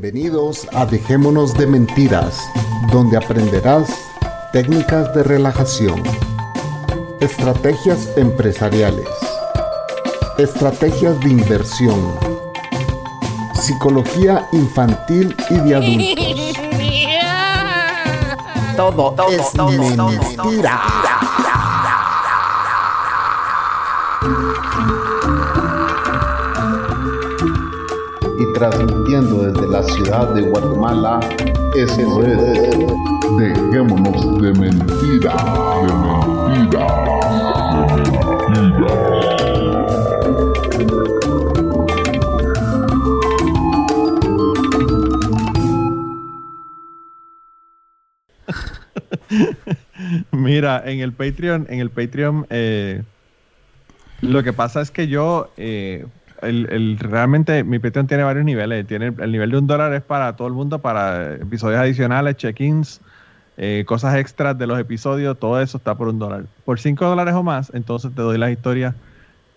Bienvenidos a Dejémonos de Mentiras, donde aprenderás técnicas de relajación, estrategias empresariales, estrategias de inversión, psicología infantil y de adultos. Todo, es mentira. Transmitiendo desde la ciudad de Guatemala, eso es Dejémonos de mentira, de mentira, de mentira. Mira, en el Patreon, en el Patreon, eh, lo que pasa es que yo, eh, el, realmente mi Patreon tiene varios niveles. Tiene el nivel de un dólar es para todo el mundo, para episodios adicionales, check-ins, eh, cosas extras de los episodios, todo eso está por un dólar. Por cinco dólares o más, entonces te doy las historias,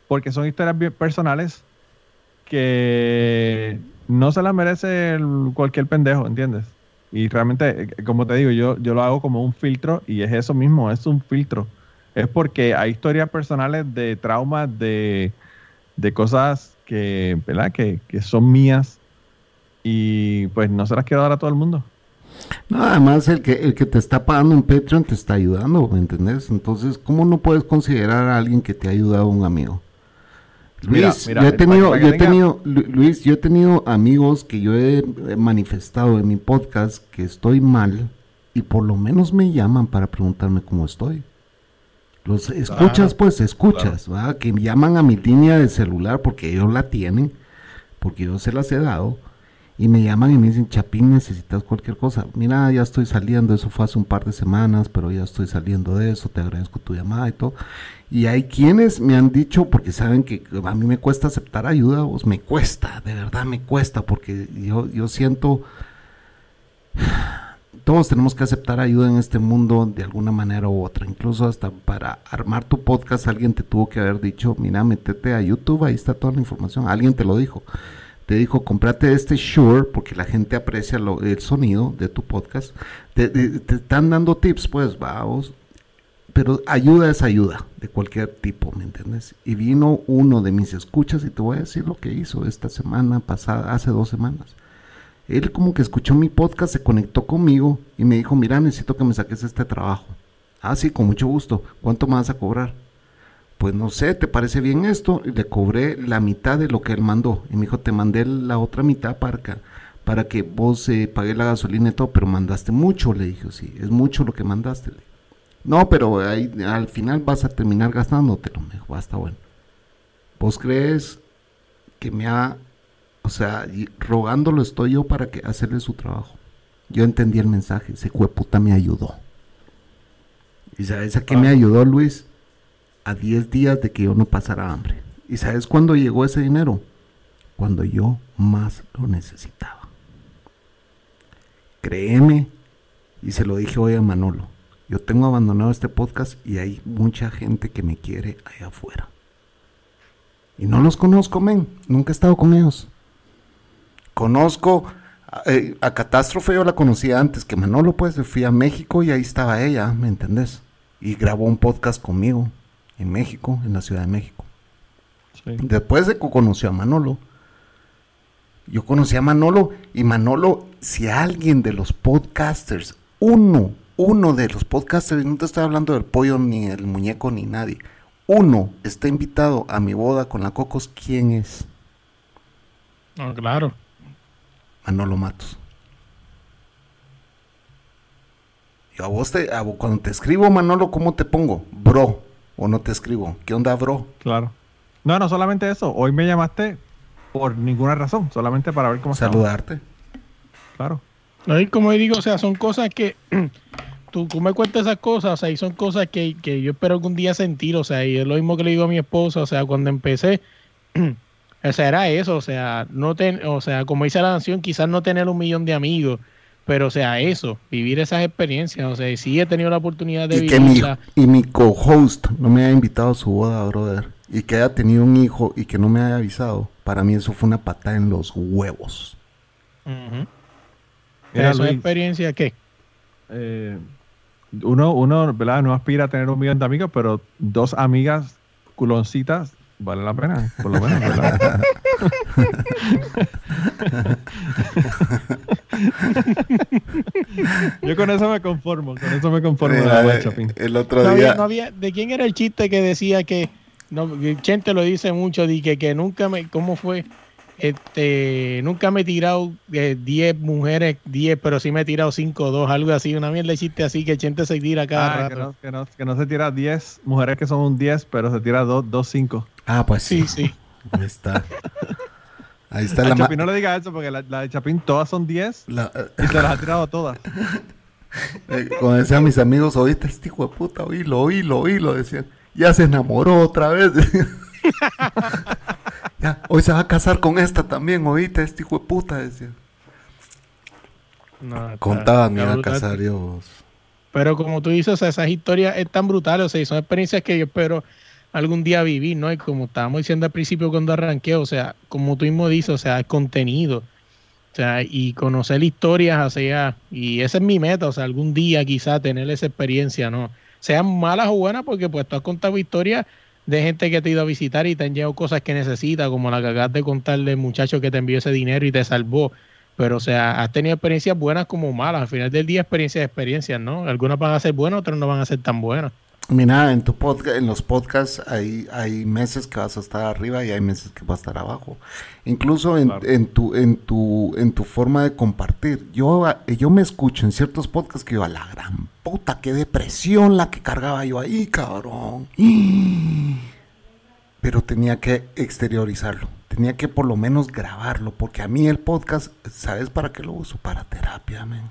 porque son historias bien personales que no se las merece cualquier pendejo, ¿entiendes? Y realmente, eh, como te digo, yo, yo lo hago como un filtro y es eso mismo, es un filtro. Es porque hay historias personales de traumas, de de cosas que, ¿verdad? Que, son mías y pues no se las quiero dar a todo el mundo. No, además el que, el que te está pagando un Patreon te está ayudando, ¿me entendés? Entonces, ¿cómo no puedes considerar a alguien que te ha ayudado un amigo? Luis, yo he tenido, yo he tenido, Luis, yo he tenido amigos que yo he manifestado en mi podcast que estoy mal y por lo menos me llaman para preguntarme cómo estoy. Los escuchas, pues escuchas, ¿verdad? que llaman a mi línea de celular porque ellos la tienen, porque yo se las he dado, y me llaman y me dicen, Chapín, necesitas cualquier cosa. Mira, ya estoy saliendo, eso fue hace un par de semanas, pero ya estoy saliendo de eso, te agradezco tu llamada y todo. Y hay quienes me han dicho, porque saben que a mí me cuesta aceptar ayuda, pues me cuesta, de verdad me cuesta, porque yo, yo siento todos tenemos que aceptar ayuda en este mundo de alguna manera u otra. Incluso hasta para armar tu podcast alguien te tuvo que haber dicho, mira, métete a YouTube, ahí está toda la información. Alguien te lo dijo. Te dijo, comprate este Shure porque la gente aprecia el sonido de tu podcast. Te, están dando tips, pues, vamos. Pero ayuda es ayuda, de cualquier tipo, ¿me entiendes? Y vino uno de mis escuchas y te voy a decir lo que hizo esta semana pasada, hace dos semanas él como que escuchó mi podcast, se conectó conmigo y me dijo, mira, necesito que me saques este trabajo. Ah, sí, con mucho gusto. ¿Cuánto me vas a cobrar? Pues no sé, ¿te parece bien esto? Y le cobré la mitad de lo que él mandó. Y me dijo, te mandé la otra mitad para que, para que vos eh, pagues la gasolina y todo, pero mandaste mucho, le dije, sí, es mucho lo que mandaste. No, pero ahí, al final vas a terminar gastándotelo. Me dijo, basta, bueno. ¿Vos crees que me ha o sea, rogándolo estoy yo para que hacerle su trabajo. Yo entendí el mensaje, ese puta me ayudó. ¿Y sabes a qué me ah. ayudó Luis? A 10 días de que yo no pasara hambre. ¿Y sabes cuándo llegó ese dinero? Cuando yo más lo necesitaba. Créeme, y se lo dije hoy a Manolo, yo tengo abandonado este podcast y hay mucha gente que me quiere allá afuera. Y no los conozco, men, nunca he estado con ellos. Conozco eh, a Catástrofe, yo la conocía antes que Manolo, pues fui a México y ahí estaba ella, ¿me entendés? Y grabó un podcast conmigo en México, en la Ciudad de México. Después de que conoció a Manolo, yo conocí a Manolo y Manolo, si alguien de los podcasters, uno, uno de los podcasters, no te estoy hablando del pollo ni el muñeco ni nadie, uno está invitado a mi boda con la Cocos, ¿quién es? No, claro. Manolo Matos. Yo a vos te, cuando te escribo, Manolo, ¿cómo te pongo? Bro. O no te escribo. ¿Qué onda, bro? Claro. No, no solamente eso. Hoy me llamaste por ninguna razón. Solamente para ver cómo Saludarte. Claro. Y como digo, o sea, son cosas que tú, me cuentas esas cosas, o sea, y son cosas que, que yo espero algún día sentir, o sea, y es lo mismo que le digo a mi esposa, o sea, cuando empecé, O sea, era eso, o sea, no ten, o sea, como dice la nación, quizás no tener un millón de amigos, pero o sea, eso, vivir esas experiencias, o sea, sí he tenido la oportunidad de vivir. Y mi co-host no me haya invitado a su boda, brother, y que haya tenido un hijo y que no me haya avisado, para mí eso fue una patada en los huevos. Ujú. Mira, ¿Eso es Luis, experiencia qué? eh, uno, uno, ¿verdad? No aspira a tener un millón de amigos, pero dos amigas culoncitas vale la pena, por lo menos, ¿verdad? Yo con eso me conformo, con eso me conformo. Mira, la eh, Chapín. el otro No día. había, no había- ¿De quién era el chiste que decía que, no, que Chente lo dice mucho, di que, que nunca me, ¿cómo fue? Este, nunca me he tirado eh, 10 mujeres, 10, pero sí me he tirado 5 o 2, algo así, una mierda de chiste así que Chente se tira cada Ah, que, rato. no, que, no, que no se tira 10 mujeres que son un 10, pero se tira 2, 5. Ah, pues sí. Sí, sí. Ahí está. Ahí está A la, Chapín no le diga eso porque la, la de Chapín todas son 10 la- eh, y se las ha tirado todas. eh, como decían mis amigos, oíste este hijo de puta, oílo, oílo, oílo, decían. Ya se enamoró otra vez. ya, hoy se va a casar con esta también, oíste, este hijo de puta, decían. No, Contaban, me iba a casar Dios. Pero como tú dices, o sea, esas historias es tan brutales, o sea, y son experiencias que yo espero algún día vivir, ¿no? Y como estábamos diciendo al principio cuando arranqué, o sea, como tú mismo dices, o sea, el contenido, o sea, y conocer historias, sea, y esa es mi meta, o sea, algún día quizá tener esa experiencia, ¿no? Sean malas o buenas, porque pues tú has contado historias de gente que te ha ido a visitar y te han llevado cosas que necesitas, como la que acabas de contar del muchacho que te envió ese dinero y te salvó. Pero, o sea, has tenido experiencias buenas como malas. Al final del día, experiencias, experiencias, ¿no? Algunas van a ser buenas, otras no van a ser tan buenas. Mira, en tu podcast, en los podcasts hay, hay meses que vas a estar arriba y hay meses que vas a estar abajo. Incluso en, Claro. en tu, en tu, en tu forma de compartir. Yo, a- yo me escucho en ciertos podcasts que yo a la gran puta, qué depresión la que cargaba yo ahí, cabrón. Pero tenía que exteriorizarlo. Tenía que por lo menos grabarlo. Porque a mí el podcast, ¿sabes para qué lo uso? Para terapia, men.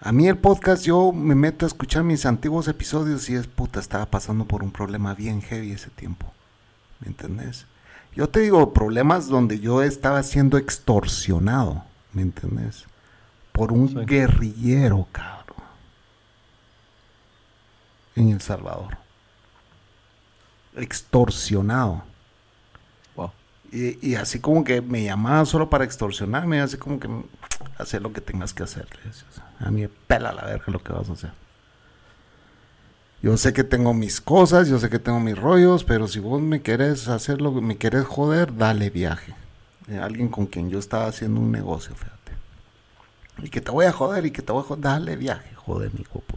A mí el podcast, yo me meto a escuchar mis antiguos episodios y es puta, estaba pasando por un problema bien heavy ese tiempo. ¿Me entendés? Yo te digo, problemas donde yo estaba siendo extorsionado, ¿me entendés? Por un Sí. guerrillero, cabrón. En El Salvador. Extorsionado. Wow. Y, y así como que me llamaba solo para extorsionarme, así como que hacer lo que tengas que hacer. a mí me pela la verga lo que vas a hacer. Yo sé que tengo mis cosas, yo sé que tengo mis rollos, pero si vos me querés hacer lo que me querés joder, dale viaje. Eh, alguien con quien yo estaba haciendo un negocio, fíjate. Y que te voy a joder y que te voy a joder, dale viaje, joder, mi hijo de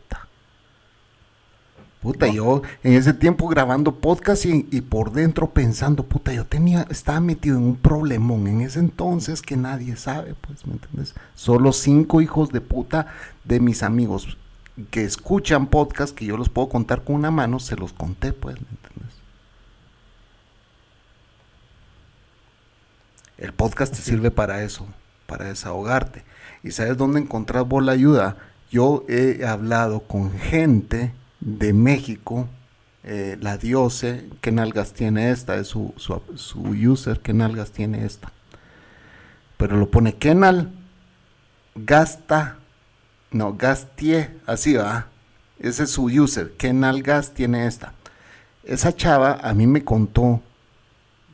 puta. Yo en ese tiempo grabando podcast y, y por dentro pensando, puta, yo tenía, estaba metido en un problemón en ese entonces que nadie sabe, pues, ¿me entiendes? Solo cinco hijos de puta de mis amigos que escuchan podcast que yo los puedo contar con una mano, se los conté, pues, ¿me entiendes? El podcast te sirve para eso, para desahogarte. ¿Y sabes dónde encontrás vos la ayuda? Yo he hablado con gente de México, eh, la Diose, ¿qué nalgas tiene esta? Es su, su, user, ¿qué nalgas tiene esta? Pero lo pone Kenal, gasta, no, gastie, así va. Ese es su user, ¿qué nalgas tiene esta? Esa chava a mí me contó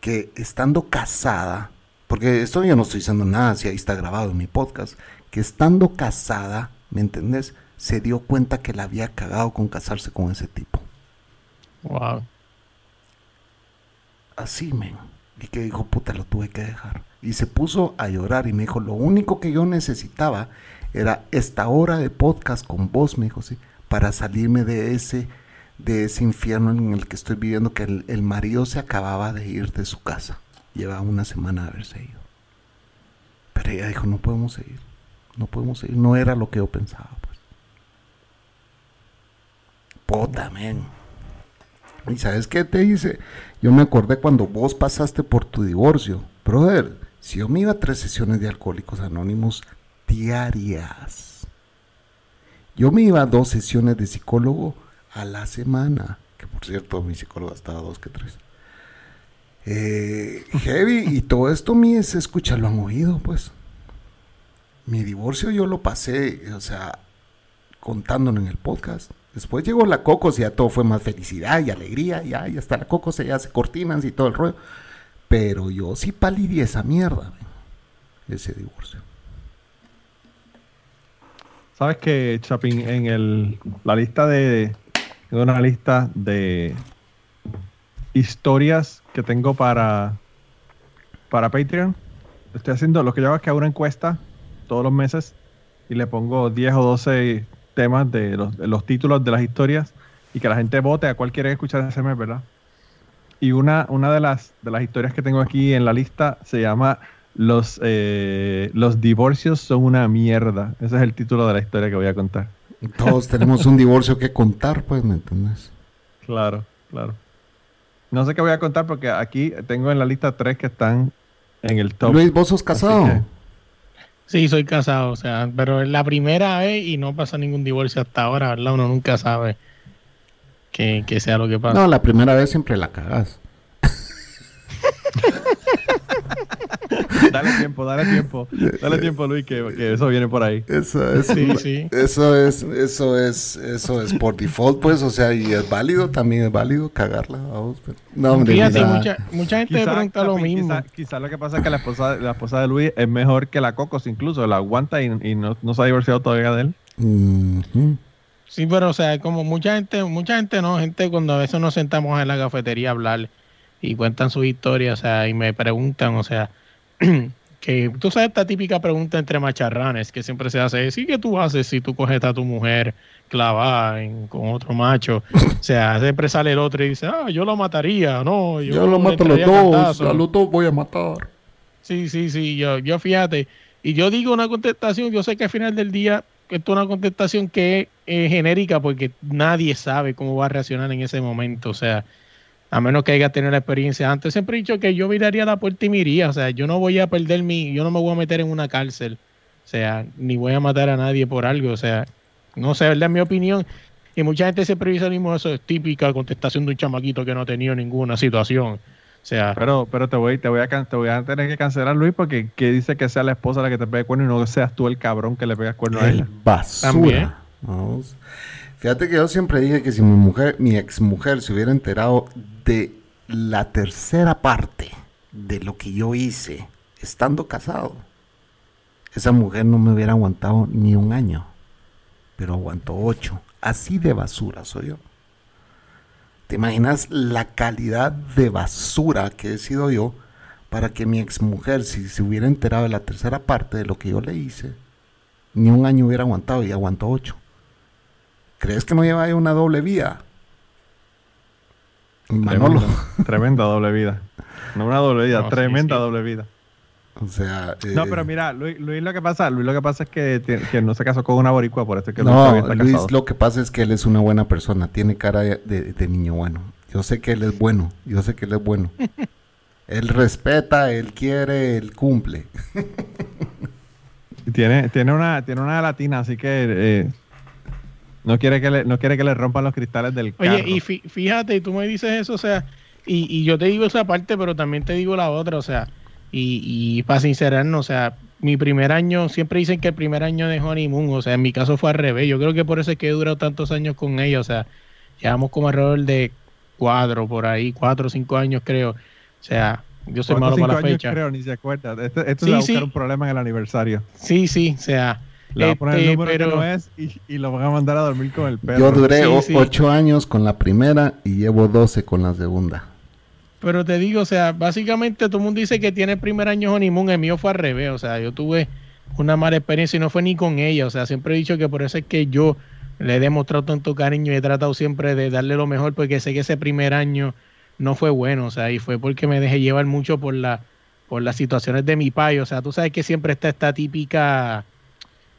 que estando casada, porque esto yo no estoy diciendo nada, si ahí está grabado en mi podcast, que estando casada, ¿me entendés? Se dio cuenta que la había cagado con casarse con ese tipo. Wow. Así, men. Y que dijo, puta, lo tuve que dejar. Y se puso a llorar y me dijo, lo único que yo necesitaba era esta hora de podcast con vos, me dijo, sí, para salirme de ese, de ese infierno en el que estoy viviendo, que el, el marido se acababa de ir de su casa. Llevaba una semana de haberse ido. Pero ella dijo, no podemos seguir. No podemos seguir. No era lo que yo pensaba. Puta, men. ¿Y sabes qué te dice? Yo me acordé cuando vos pasaste por tu divorcio. Brother, si yo me iba a tres sesiones de Alcohólicos Anónimos diarias. Yo me iba a dos sesiones de psicólogo a la semana. Que por cierto, mi psicólogo estaba dos que tres. Eh, heavy, y todo esto mi es escucharlo han oído, pues. Mi divorcio yo lo pasé, o sea, contándolo en el podcast. Después llegó la Cocos y ya todo fue más felicidad y alegría. Ya, ya está la Cocos, ya hace cortinas y todo el rollo. Pero yo sí palidí esa mierda. ese divorcio. Sabes que, Chapin, en el, la lista de. Tengo una lista de historias que tengo para, para Patreon. Estoy haciendo lo que yo hago es que hago una encuesta todos los meses y le pongo 10 o 12 temas de los, de los títulos de las historias y que la gente vote a cuál quiere escuchar ese mes, ¿verdad? Y una, una de, las, de las historias que tengo aquí en la lista se llama los, eh, los divorcios son una mierda. Ese es el título de la historia que voy a contar. Todos tenemos un divorcio que contar, pues, ¿me entiendes? Claro, claro. No sé qué voy a contar porque aquí tengo en la lista tres que están en el top. Luis, ¿vos sos casado? Sí, soy casado, o sea, pero es la primera vez y no pasa ningún divorcio hasta ahora, ¿verdad? Uno nunca sabe que, que sea lo que pasa. No, la primera vez siempre la cagas. Dale tiempo, dale tiempo. Dale tiempo, Luis, que, que eso viene por ahí. Eso es, Sí, sí. eso es, eso es, eso es por default, pues, o sea, y es válido, también es válido cagarla. vamos, pero- No, hombre, Fíjate, mira, mucha, mucha gente Quizá, pregunta lo mismo. Quizá, quizá lo que pasa es que la esposa, la esposa de Luis es mejor que la Cocos, incluso. La aguanta y, y no, no se ha divorciado todavía de él. Sí, pero o sea, como mucha gente, mucha gente no, gente cuando a veces nos sentamos en la cafetería a hablar y cuentan sus historias, o sea, y me preguntan, o sea, que tú sabes esta típica pregunta entre macharranes que siempre se hace, sí, ¿qué tú haces si tú coges a tu mujer clavada en- con otro macho? O sea, siempre sale el otro y dice, ah, yo lo mataría, no, yo, Yo lo mato a los dos, cantazo". a los dos voy a matar. Sí, sí, sí, yo, yo fíjate. Y yo digo una contestación, yo sé que al final del día esto es una contestación que es eh, genérica porque nadie sabe cómo va a reaccionar en ese momento. O sea, a menos que haya tenido la experiencia antes. Siempre he dicho que yo miraría la puerta y me iría. O sea, yo no voy a perder mi, yo no me voy a meter en una cárcel. O sea, ni voy a matar a nadie por algo. O sea, no sé, ¿verdad? En mi opinión. Y mucha gente dice lo mismo, eso es típica contestación de un chamaquito que no ha tenido ninguna situación. O sea, Pero, pero te voy, te voy a can- te voy a tener que cancelar, Luis, porque que dice que sea la esposa la que te pegue cuerno y no seas tú el cabrón que le pegas cuerno a El ella. basura. También. Vamos. Fíjate que yo siempre dije que si mi mujer, mi ex mujer se hubiera enterado de la tercera parte de lo que yo hice estando casado, esa mujer no me hubiera aguantado ni un año, pero aguantó ocho. Así de basura soy yo. ¿Te imaginas la calidad de basura que he sido yo para que mi ex mujer, si se hubiera enterado de la tercera parte de lo que yo le hice, ni un año hubiera aguantado y aguantó ocho. ¿Crees que no lleva ahí una doble vida? Manolo. Tremenda, tremenda doble vida. No una doble vida, No, tremenda sí. doble vida. O sea. No, eh, pero mira, Luis, Luis lo que pasa, Luis lo que pasa es que, que no se casó con una boricua, por eso es que Luis No, está Luis, casado. lo que pasa es que él es una buena persona, tiene cara de, de- de niño bueno. Yo sé que él es bueno, yo sé que él es bueno. él respeta, él quiere, él cumple. Y Tiene, tiene una, tiene una latina, así que eh, no quiere que le, no quiere que le rompan los cristales del carro. Oye, y fí- fíjate, tú me dices eso, o sea, y, y yo te digo esa parte, pero también te digo la otra, o sea, y, y para sincerarnos, o sea, mi primer año, siempre dicen que el primer año de honeymoon, o sea, en mi caso fue al revés, yo creo que por eso es que he durado tantos años con ella, o sea, llevamos como alrededor de cuatro por ahí, cuatro o cinco años creo, o sea, yo soy ¿Cuántos malo para la cinco años fecha. creo, ni se acuerda. Este, esto Sí, a buscar sí. un problema en el aniversario. Sí, sí, o sea, Le va a poner el este, número pero- que no es y, y lo van a mandar a dormir con el perro. Yo duré Sí, o- sí. ocho años con la primera y llevo doce con la segunda. Pero te digo, o sea, básicamente todo el mundo dice que tiene el primer año honeymoon, el mío fue al revés, o sea, yo tuve una mala experiencia y no fue ni con ella, o sea, siempre he dicho que por eso es que yo le he demostrado tanto cariño y he tratado siempre de darle lo mejor porque sé que ese primer año no fue bueno, o sea, y fue porque me dejé llevar mucho por la por las situaciones de mi país, o sea, tú sabes que siempre está esta típica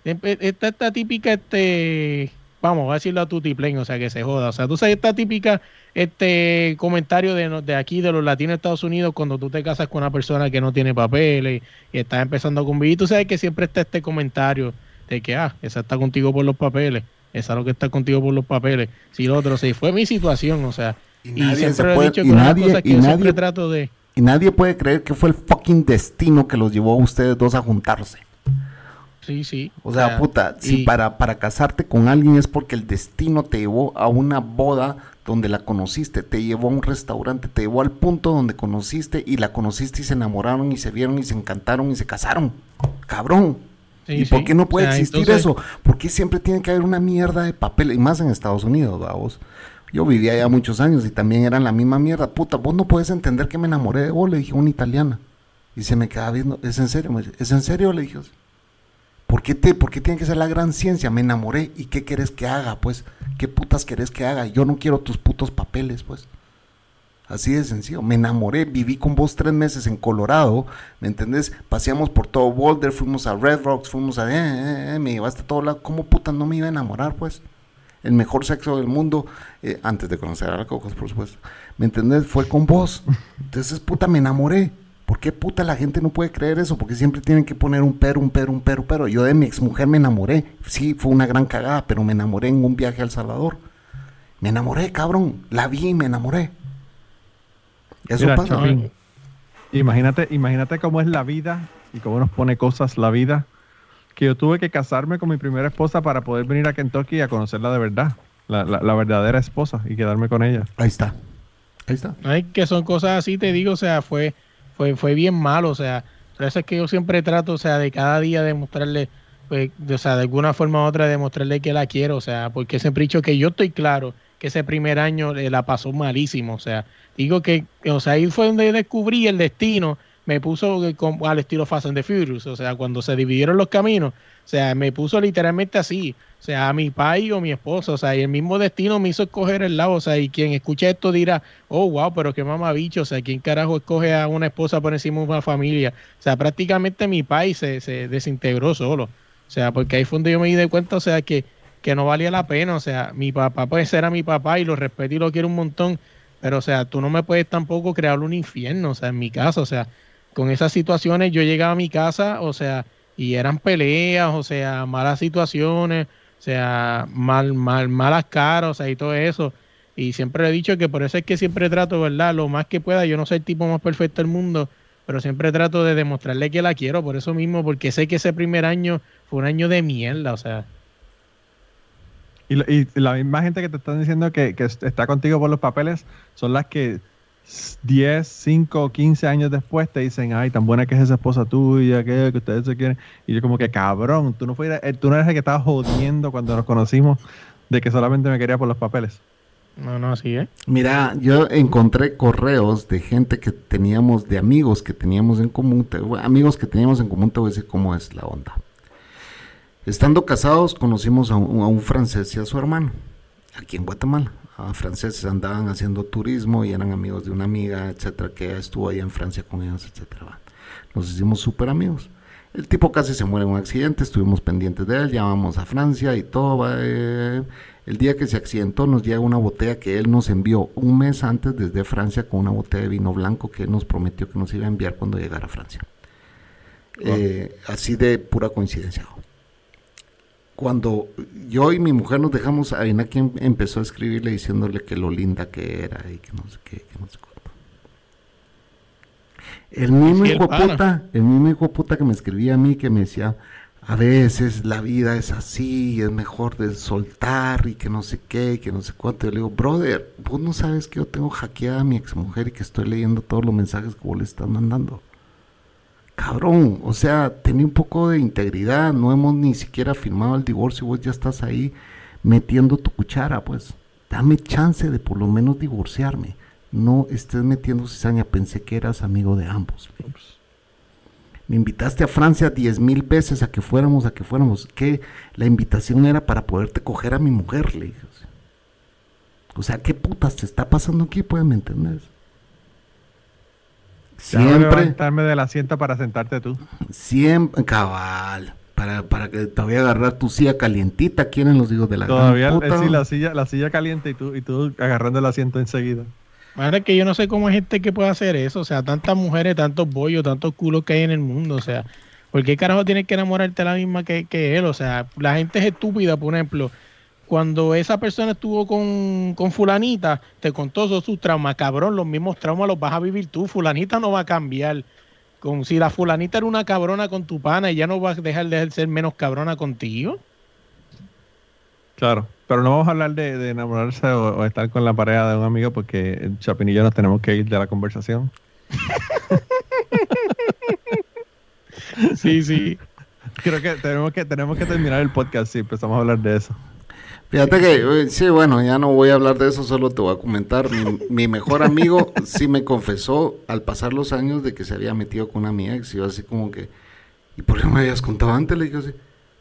siempre está esta típica este vamos a decirlo a tutiplén, o sea, que se joda, o sea, tú sabes esta típica este comentario de, de aquí, de los latinos de Estados Unidos, cuando tú te casas con una persona que no tiene papeles y estás empezando a convivir, tú sabes que siempre está este comentario de que, ah, esa está contigo por los papeles, esa es lo que está contigo por los papeles. Si lo otro, sí, fue mi situación, o sea, Y y, nadie se siempre he puede- dicho y que una nadie- cosa que y yo nadie- siempre trato de... Y nadie puede creer que fue el fucking destino que los llevó a ustedes dos a juntarse. Sí, sí. O sea, puta, si para, para casarte con alguien es porque el destino te llevó a una boda donde la conociste, te llevó a un restaurante, te llevó al punto donde conociste y la conociste y se enamoraron y se vieron y se encantaron y se casaron. Cabrón. ¿Y por qué no puede existir eso? ¿Por qué siempre tiene que haber una mierda de papel? Y más en Estados Unidos, vamos. Yo vivía allá muchos años y también eran la misma mierda. Puta, vos no puedes entender que me enamoré de vos, le dije una italiana. Y se me quedaba viendo, ¿es en serio? ¿Es en serio? Le dije. ¿Por qué, te, ¿Por tiene que ser la gran ciencia? Me enamoré. ¿Y qué querés que haga? Pues, ¿qué putas querés que haga? Yo no quiero tus putos papeles, pues. Así de sencillo. Me enamoré, viví con vos tres meses en Colorado, ¿me entendés? Paseamos por todo Boulder, fuimos a Red Rocks, fuimos a... Eh, eh, eh, me llevaste a todo lado. ¿Cómo puta no me iba a enamorar, pues? El mejor sexo del mundo, eh, antes de conocer a la Cocos, por supuesto. ¿Me entendés? Fue con vos. Entonces, puta, me enamoré. ¿Por qué puta la gente no puede creer eso? Porque siempre tienen que poner un pero, un pero, un pero, pero. Yo de mi exmujer me enamoré. Sí, fue una gran cagada, pero me enamoré en un viaje a El Salvador. Me enamoré, cabrón. La vi y me enamoré. Eso pasa. imagínate, imagínate cómo es la vida y cómo nos pone cosas la vida. Que yo tuve que casarme con mi primera esposa para poder venir a Kentucky a conocerla de verdad. La, la, verdadera esposa y quedarme con ella. Ahí está. Ahí está. Ay, que son cosas así, te digo, o sea, fue, fue, fue bien malo, o sea, por eso es que yo siempre trato, o sea, de cada día demostrarle, pues, o sea, de alguna forma u otra demostrarle que la quiero, o sea, porque siempre he dicho que yo estoy claro que ese primer año la pasó malísimo, o sea, digo que, o sea, ahí fue donde descubrí el destino, me puso al estilo Fast and the Furious, o sea, cuando se dividieron los caminos, o sea, me puso literalmente así, o sea, a mi pai o mi esposa, o sea, y el mismo destino me hizo escoger el lado, o sea, y quien escucha esto dirá, oh, wow, pero qué mamabicho, o sea, ¿quién carajo escoge a una esposa por encima de una familia? O sea, prácticamente mi pai se, se desintegró solo, o sea, porque ahí fue donde yo me di cuenta, o sea, que, que no valía la pena, o sea, mi papá puede ser a mi papá y lo respeto y lo quiero un montón, pero, o sea, tú no me puedes tampoco crear un infierno, o sea, en mi casa, o sea, con esas situaciones yo llegaba a mi casa, o sea, y eran peleas, o sea, malas situaciones, o sea, mal, mal, malas caras, o sea, y todo eso. Y siempre le he dicho que por eso es que siempre trato, ¿verdad? Lo más que pueda, yo no soy el tipo más perfecto del mundo, pero siempre trato de demostrarle que la quiero, por eso mismo, porque sé que ese primer año fue un año de mierda, o sea. Y, la misma gente que te están diciendo que, que está contigo por los papeles son las que 10, 5, 15 años después te dicen, ay, tan buena que es esa esposa tuya, que, que ustedes se quieren. Y yo como que, cabrón, tú no, fueras, eh, tú no eres el que estaba jodiendo cuando nos conocimos de que solamente me quería por los papeles. No, no, así ¿eh? Mira, yo encontré correos de gente que teníamos, de amigos que teníamos en común, amigos que teníamos en común, te voy a decir cómo es la onda. Estando casados, conocimos a un, a un francés y a su hermano, aquí en Guatemala franceses andaban haciendo turismo y eran amigos de una amiga, etcétera, que estuvo ahí en Francia con ellos, etcétera. Nos hicimos súper amigos. El tipo casi se muere en un accidente, estuvimos pendientes de él, llamamos a Francia y todo. Eh, el día que se accidentó nos llega una botella que él nos envió un mes antes desde Francia con una botella de vino blanco que él nos prometió que nos iba a enviar cuando llegara a Francia. Eh, así de pura coincidencia cuando yo y mi mujer nos dejamos, a quien empezó a escribirle diciéndole que lo linda que era y que no sé qué, que no sé cuánto. El mismo hijo puta, el mismo hijo puta que me escribía a mí, que me decía, a veces la vida es así, es mejor de soltar y que no sé qué, y que no sé cuánto. Yo le digo, brother, vos no sabes que yo tengo hackeada a mi exmujer y que estoy leyendo todos los mensajes que vos le estás mandando cabrón, o sea, tenía un poco de integridad, no hemos ni siquiera firmado el divorcio, vos ya estás ahí metiendo tu cuchara, pues, dame chance de por lo menos divorciarme, no estés metiendo cizaña, pensé que eras amigo de ambos. Me invitaste a Francia diez mil veces a que fuéramos, a que fuéramos, que la invitación era para poderte coger a mi mujer, le dije. O sea, ¿qué putas te está pasando aquí? ¿me entendés? Siempre. levantarme del asiento para sentarte tú. Siempre, cabal. Para, para que te voy a agarrar tu silla calientita, quieren los hijos de la Todavía, puta? sí, la silla, la silla caliente y tú, y tú agarrando el asiento enseguida. Madre, que yo no sé cómo hay gente que puede hacer eso. O sea, tantas mujeres, tantos bollos, tantos culos que hay en el mundo. O sea, ¿por qué carajo tienes que enamorarte la misma que, que él? O sea, la gente es estúpida, por ejemplo cuando esa persona estuvo con, fulanita, te contó todos sus traumas, cabrón, los mismos traumas los vas a vivir tú, fulanita no va a cambiar. Como si la fulanita era una cabrona con tu pana y ya no va a dejar de ser menos cabrona contigo. Claro. Pero no vamos a hablar de, de enamorarse o, o estar con la pareja de un amigo porque Chapin y yo nos tenemos que ir de la conversación. Sí, sí. Creo que tenemos que tenemos que terminar el podcast si empezamos a hablar de eso. Fíjate que, eh, sí, bueno, ya no voy a hablar de eso, solo te voy a comentar. Mi, mi mejor amigo sí me confesó al pasar los años de que se había metido con una ex. Y yo así como que, ¿y por qué me habías contado antes? Le dije así,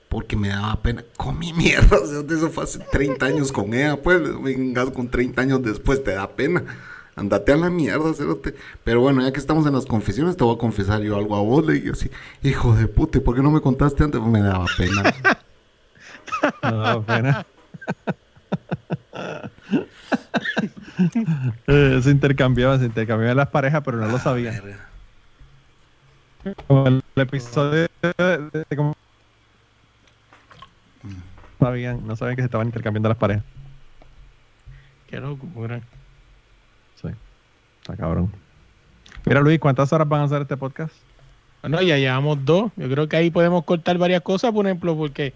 porque me daba pena. Con mi mierda, o sea, eso fue hace 30 años con ella, pues, vengas con 30 años después, te da pena. Andate a la mierda. Pero bueno, ya que estamos en las confesiones, te voy a confesar yo algo a vos. Le dije así, hijo de puta, ¿y por qué no me contaste antes? Me daba pena. No, pena. Eh, se intercambiaban, se intercambiaban las parejas, pero no lo sabían. Como el episodio de, de- como- no sabían, no sabían que se estaban intercambiando las parejas. Qué locura. Sí. Está cabrón. Mira, Luis, ¿cuántas horas van a hacer este podcast? Bueno, ya llevamos dos. Yo creo que ahí podemos cortar varias cosas, por ejemplo, porque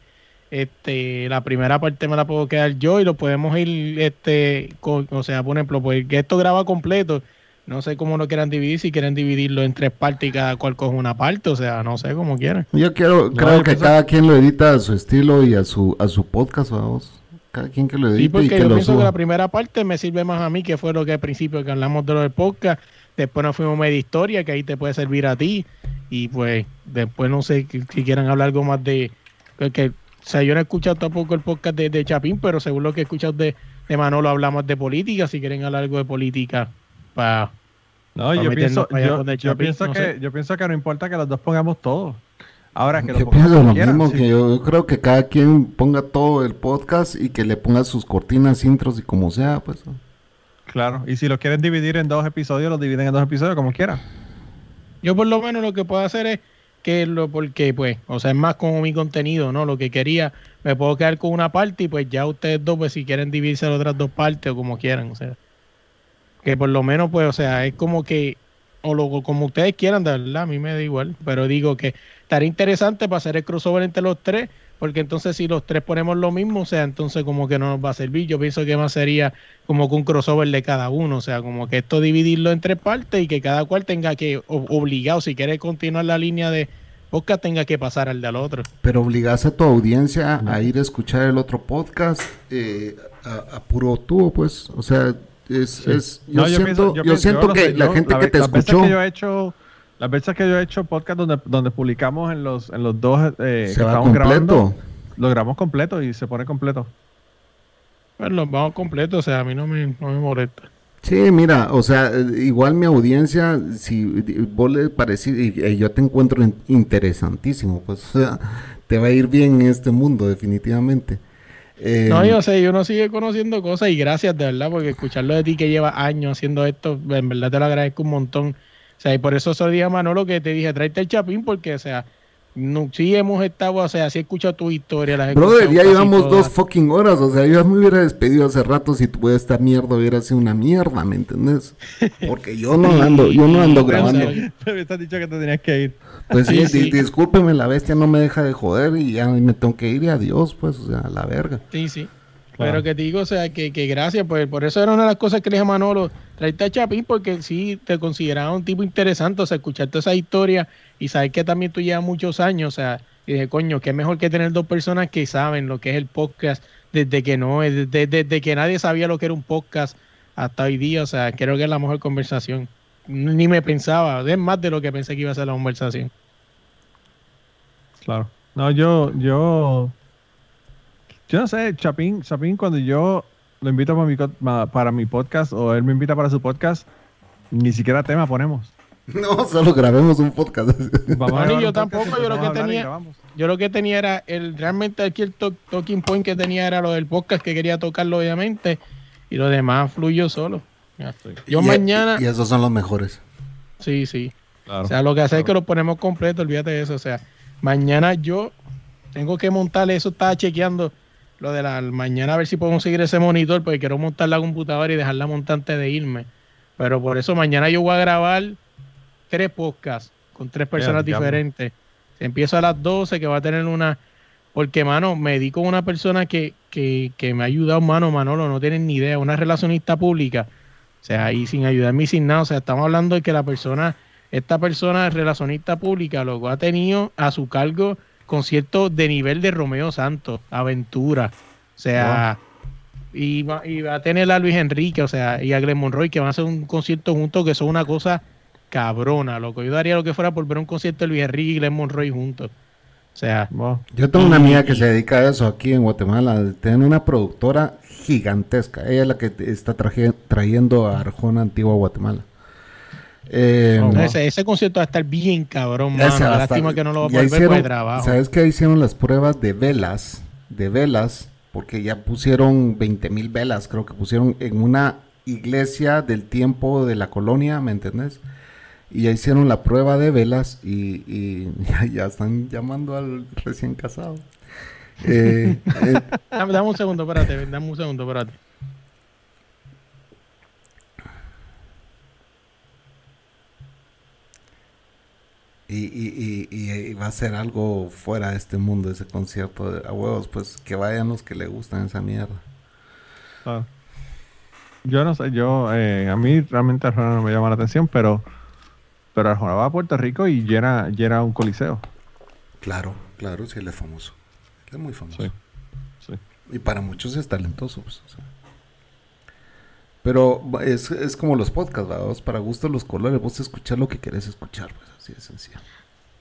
este la primera parte me la puedo quedar yo y lo podemos ir, este, con- o sea, por ejemplo, pues que esto graba completo. No sé cómo lo quieran dividir, si quieren dividirlo en tres partes y cada cual coge una parte, o sea, no sé cómo quieran. Yo quiero, creo que cada quien lo edita a su estilo y a su, a su podcast, vamos. Cada quien que lo edite Sí, y porque que yo lo pienso que la primera parte me sirve más a mí, que fue lo que al principio que hablamos de lo del podcast. Después nos fuimos media historia, que ahí te puede servir a ti. Y pues después no sé que- si quieran hablar algo más de... Que, o sea, yo no he escuchado tampoco el podcast de, de Chapín, pero según lo que he escuchado de, de Manolo hablamos de política. Si quieren hablar algo de política, para... No, yo pienso, yo, yo pienso no que, sé. yo pienso que no importa que los dos pongamos todo. Ahora que lo Yo pienso lo quieran, mismo, sí. que yo, yo creo que cada quien ponga todo el podcast y que le ponga sus cortinas, intros y como sea, pues. Claro, y si lo quieren dividir en dos episodios, lo dividen en dos episodios como quieran. Yo por lo menos lo que puedo hacer es que lo porque pues, o sea, es más como mi contenido, ¿no? Lo que quería, me puedo quedar con una parte y pues ya ustedes dos, pues si quieren dividirse las otras dos partes o como quieran, o sea. Que por lo menos pues, o sea, es como que, o lo, como ustedes quieran, de verdad, a mí me da igual, pero digo que estaría interesante para hacer el crossover entre los tres, porque entonces si los tres ponemos lo mismo, o sea, entonces como que no nos va a servir. Yo pienso que más sería como que un crossover de cada uno, o sea, como que esto dividirlo en tres partes y que cada cual tenga que, o- obligado, si quiere continuar la línea de podcast, tenga que pasar al del otro. Pero obligas a tu audiencia a ir a escuchar el otro podcast eh, a, a puro tubo, pues. O sea, es, es yo, No, siento, pienso- yo pienso- siento que sé, la yo- gente que te escuchó que yo he hecho, las veces que yo he hecho podcast donde, donde publicamos en los, en los dos eh, que se va estamos grabando, completo. lo grabamos completo y se pone completo. Pues los vamos completos, o sea, a mí no me, no me molesta. Sí, mira, o sea, eh, igual mi audiencia, si vos le parecís, y, eh, yo te encuentro in- interesantísimo, pues, o sea, te va a ir bien en este mundo, definitivamente. Eh, No, yo sé, uno sigue conociendo cosas y gracias de verdad, porque escucharlo de ti que lleva años haciendo esto, en verdad te lo agradezco un montón. O sea, y por eso se lo dije a Manolo que te dije, tráete el chapín, porque, o sea, no, sí hemos estado, o sea, sí he escuchado tu historia, las he Brother, ya llevamos todas. dos fucking horas, o sea, yo ya me hubiera despedido hace rato si tu esta mierda hubiera sido una mierda, ¿me entendés? Porque yo no ando, yo no ando grabando. Me habías dicho que te tenías que ir. Pues sí, Sí, sí. discúlpeme, la bestia no me deja de joder y ya me tengo que ir y adiós, pues, o sea, a la verga. Sí, sí. Claro. Pero que te digo, o sea, que, que gracias, pues por eso era una de las cosas que le dije a Manolo, tráete a Chapín porque sí te consideraba un tipo interesante, o sea, escucharte esa historia y saber que también tú llevas muchos años, o sea, y dije, coño, qué mejor que tener dos personas que saben lo que es el podcast desde que no, es, desde, desde que nadie sabía lo que era un podcast hasta hoy día, o sea, creo que es la mejor conversación. Ni me pensaba, es más de lo que pensé que iba a ser la conversación. Claro. No, yo, yo, yo no sé, Chapín, Chapín, cuando yo lo invito para mi, para mi podcast o él me invita para su podcast, ni siquiera tema ponemos. No, solo grabemos un podcast. Vamos No, yo un podcast, tampoco, yo lo que tenía-. Yo lo que tenía era, el realmente aquí el to- talking point que tenía era lo del podcast que quería tocarlo obviamente y lo demás fluyó solo. Ya. Yo Y- mañana, Y esos son los mejores. sí, sí. Claro. O sea, lo que hace es que lo ponemos completo, olvídate de eso. O sea, mañana yo tengo que montar eso, estaba chequeando lo de la mañana a ver si puedo conseguir ese monitor, porque quiero montar la computadora y dejarla montante de irme. Pero por eso mañana yo voy a grabar tres podcasts con tres personas diferentes. Empiezo a las 12, que va a tener una. Porque, mano, me di con una persona que que, que me ha ayudado, mano, Manolo, no tienen ni idea, una relacionista pública, o sea, y sin ayudarme y sin nada, o sea, estamos hablando de que la persona, esta persona relacionista pública, luego ha tenido a su cargo conciertos de nivel de Romeo Santos, Aventura, o sea, y, va, y va a tener a Luis Enrique, o sea, y a Glenn Monroy, que van a hacer un concierto juntos, que son una cosa cabrona, loco. Yo daría lo que fuera por ver un concierto de Luis Enrique y Glenn Monroy juntos. O sea, Wow. Yo tengo una amiga que se dedica a eso aquí en Guatemala. Tiene una productora gigantesca. Ella es la que te- está traje- trayendo a Arjona Antigua a Guatemala. Eh, Oh, wow. ese, ese concierto va a estar bien cabrón, mano. Lástima estar- que no lo va a ya poder ver por hicieron- el trabajo. ¿Sabes que hicieron las pruebas de velas? De velas, porque ya pusieron 20 mil velas, creo que pusieron en una iglesia del tiempo de la colonia, ¿me entendés? Y ya hicieron la prueba de velas y, y ya, ya están llamando al recién casado. Eh, eh, Dame, dame un segundo, espérate, dame un segundo, espérate. Y, y- y- y- y va a ser algo fuera de este mundo ese concierto de, a huevos, pues que vayan los que le gustan esa mierda. Ah. Yo no sé, yo, eh, a mí realmente Arjona no me llama la atención, pero, pero Arjona va a Puerto Rico y llena, llena un coliseo. Claro, claro, sí, él es famoso. Él es muy famoso. Sí, sí. Y para muchos es talentoso. pues, o sea. Pero es, es como los podcasts. Vos para gusto los colores, vos escuchar lo que querés escuchar, pues así de sencillo.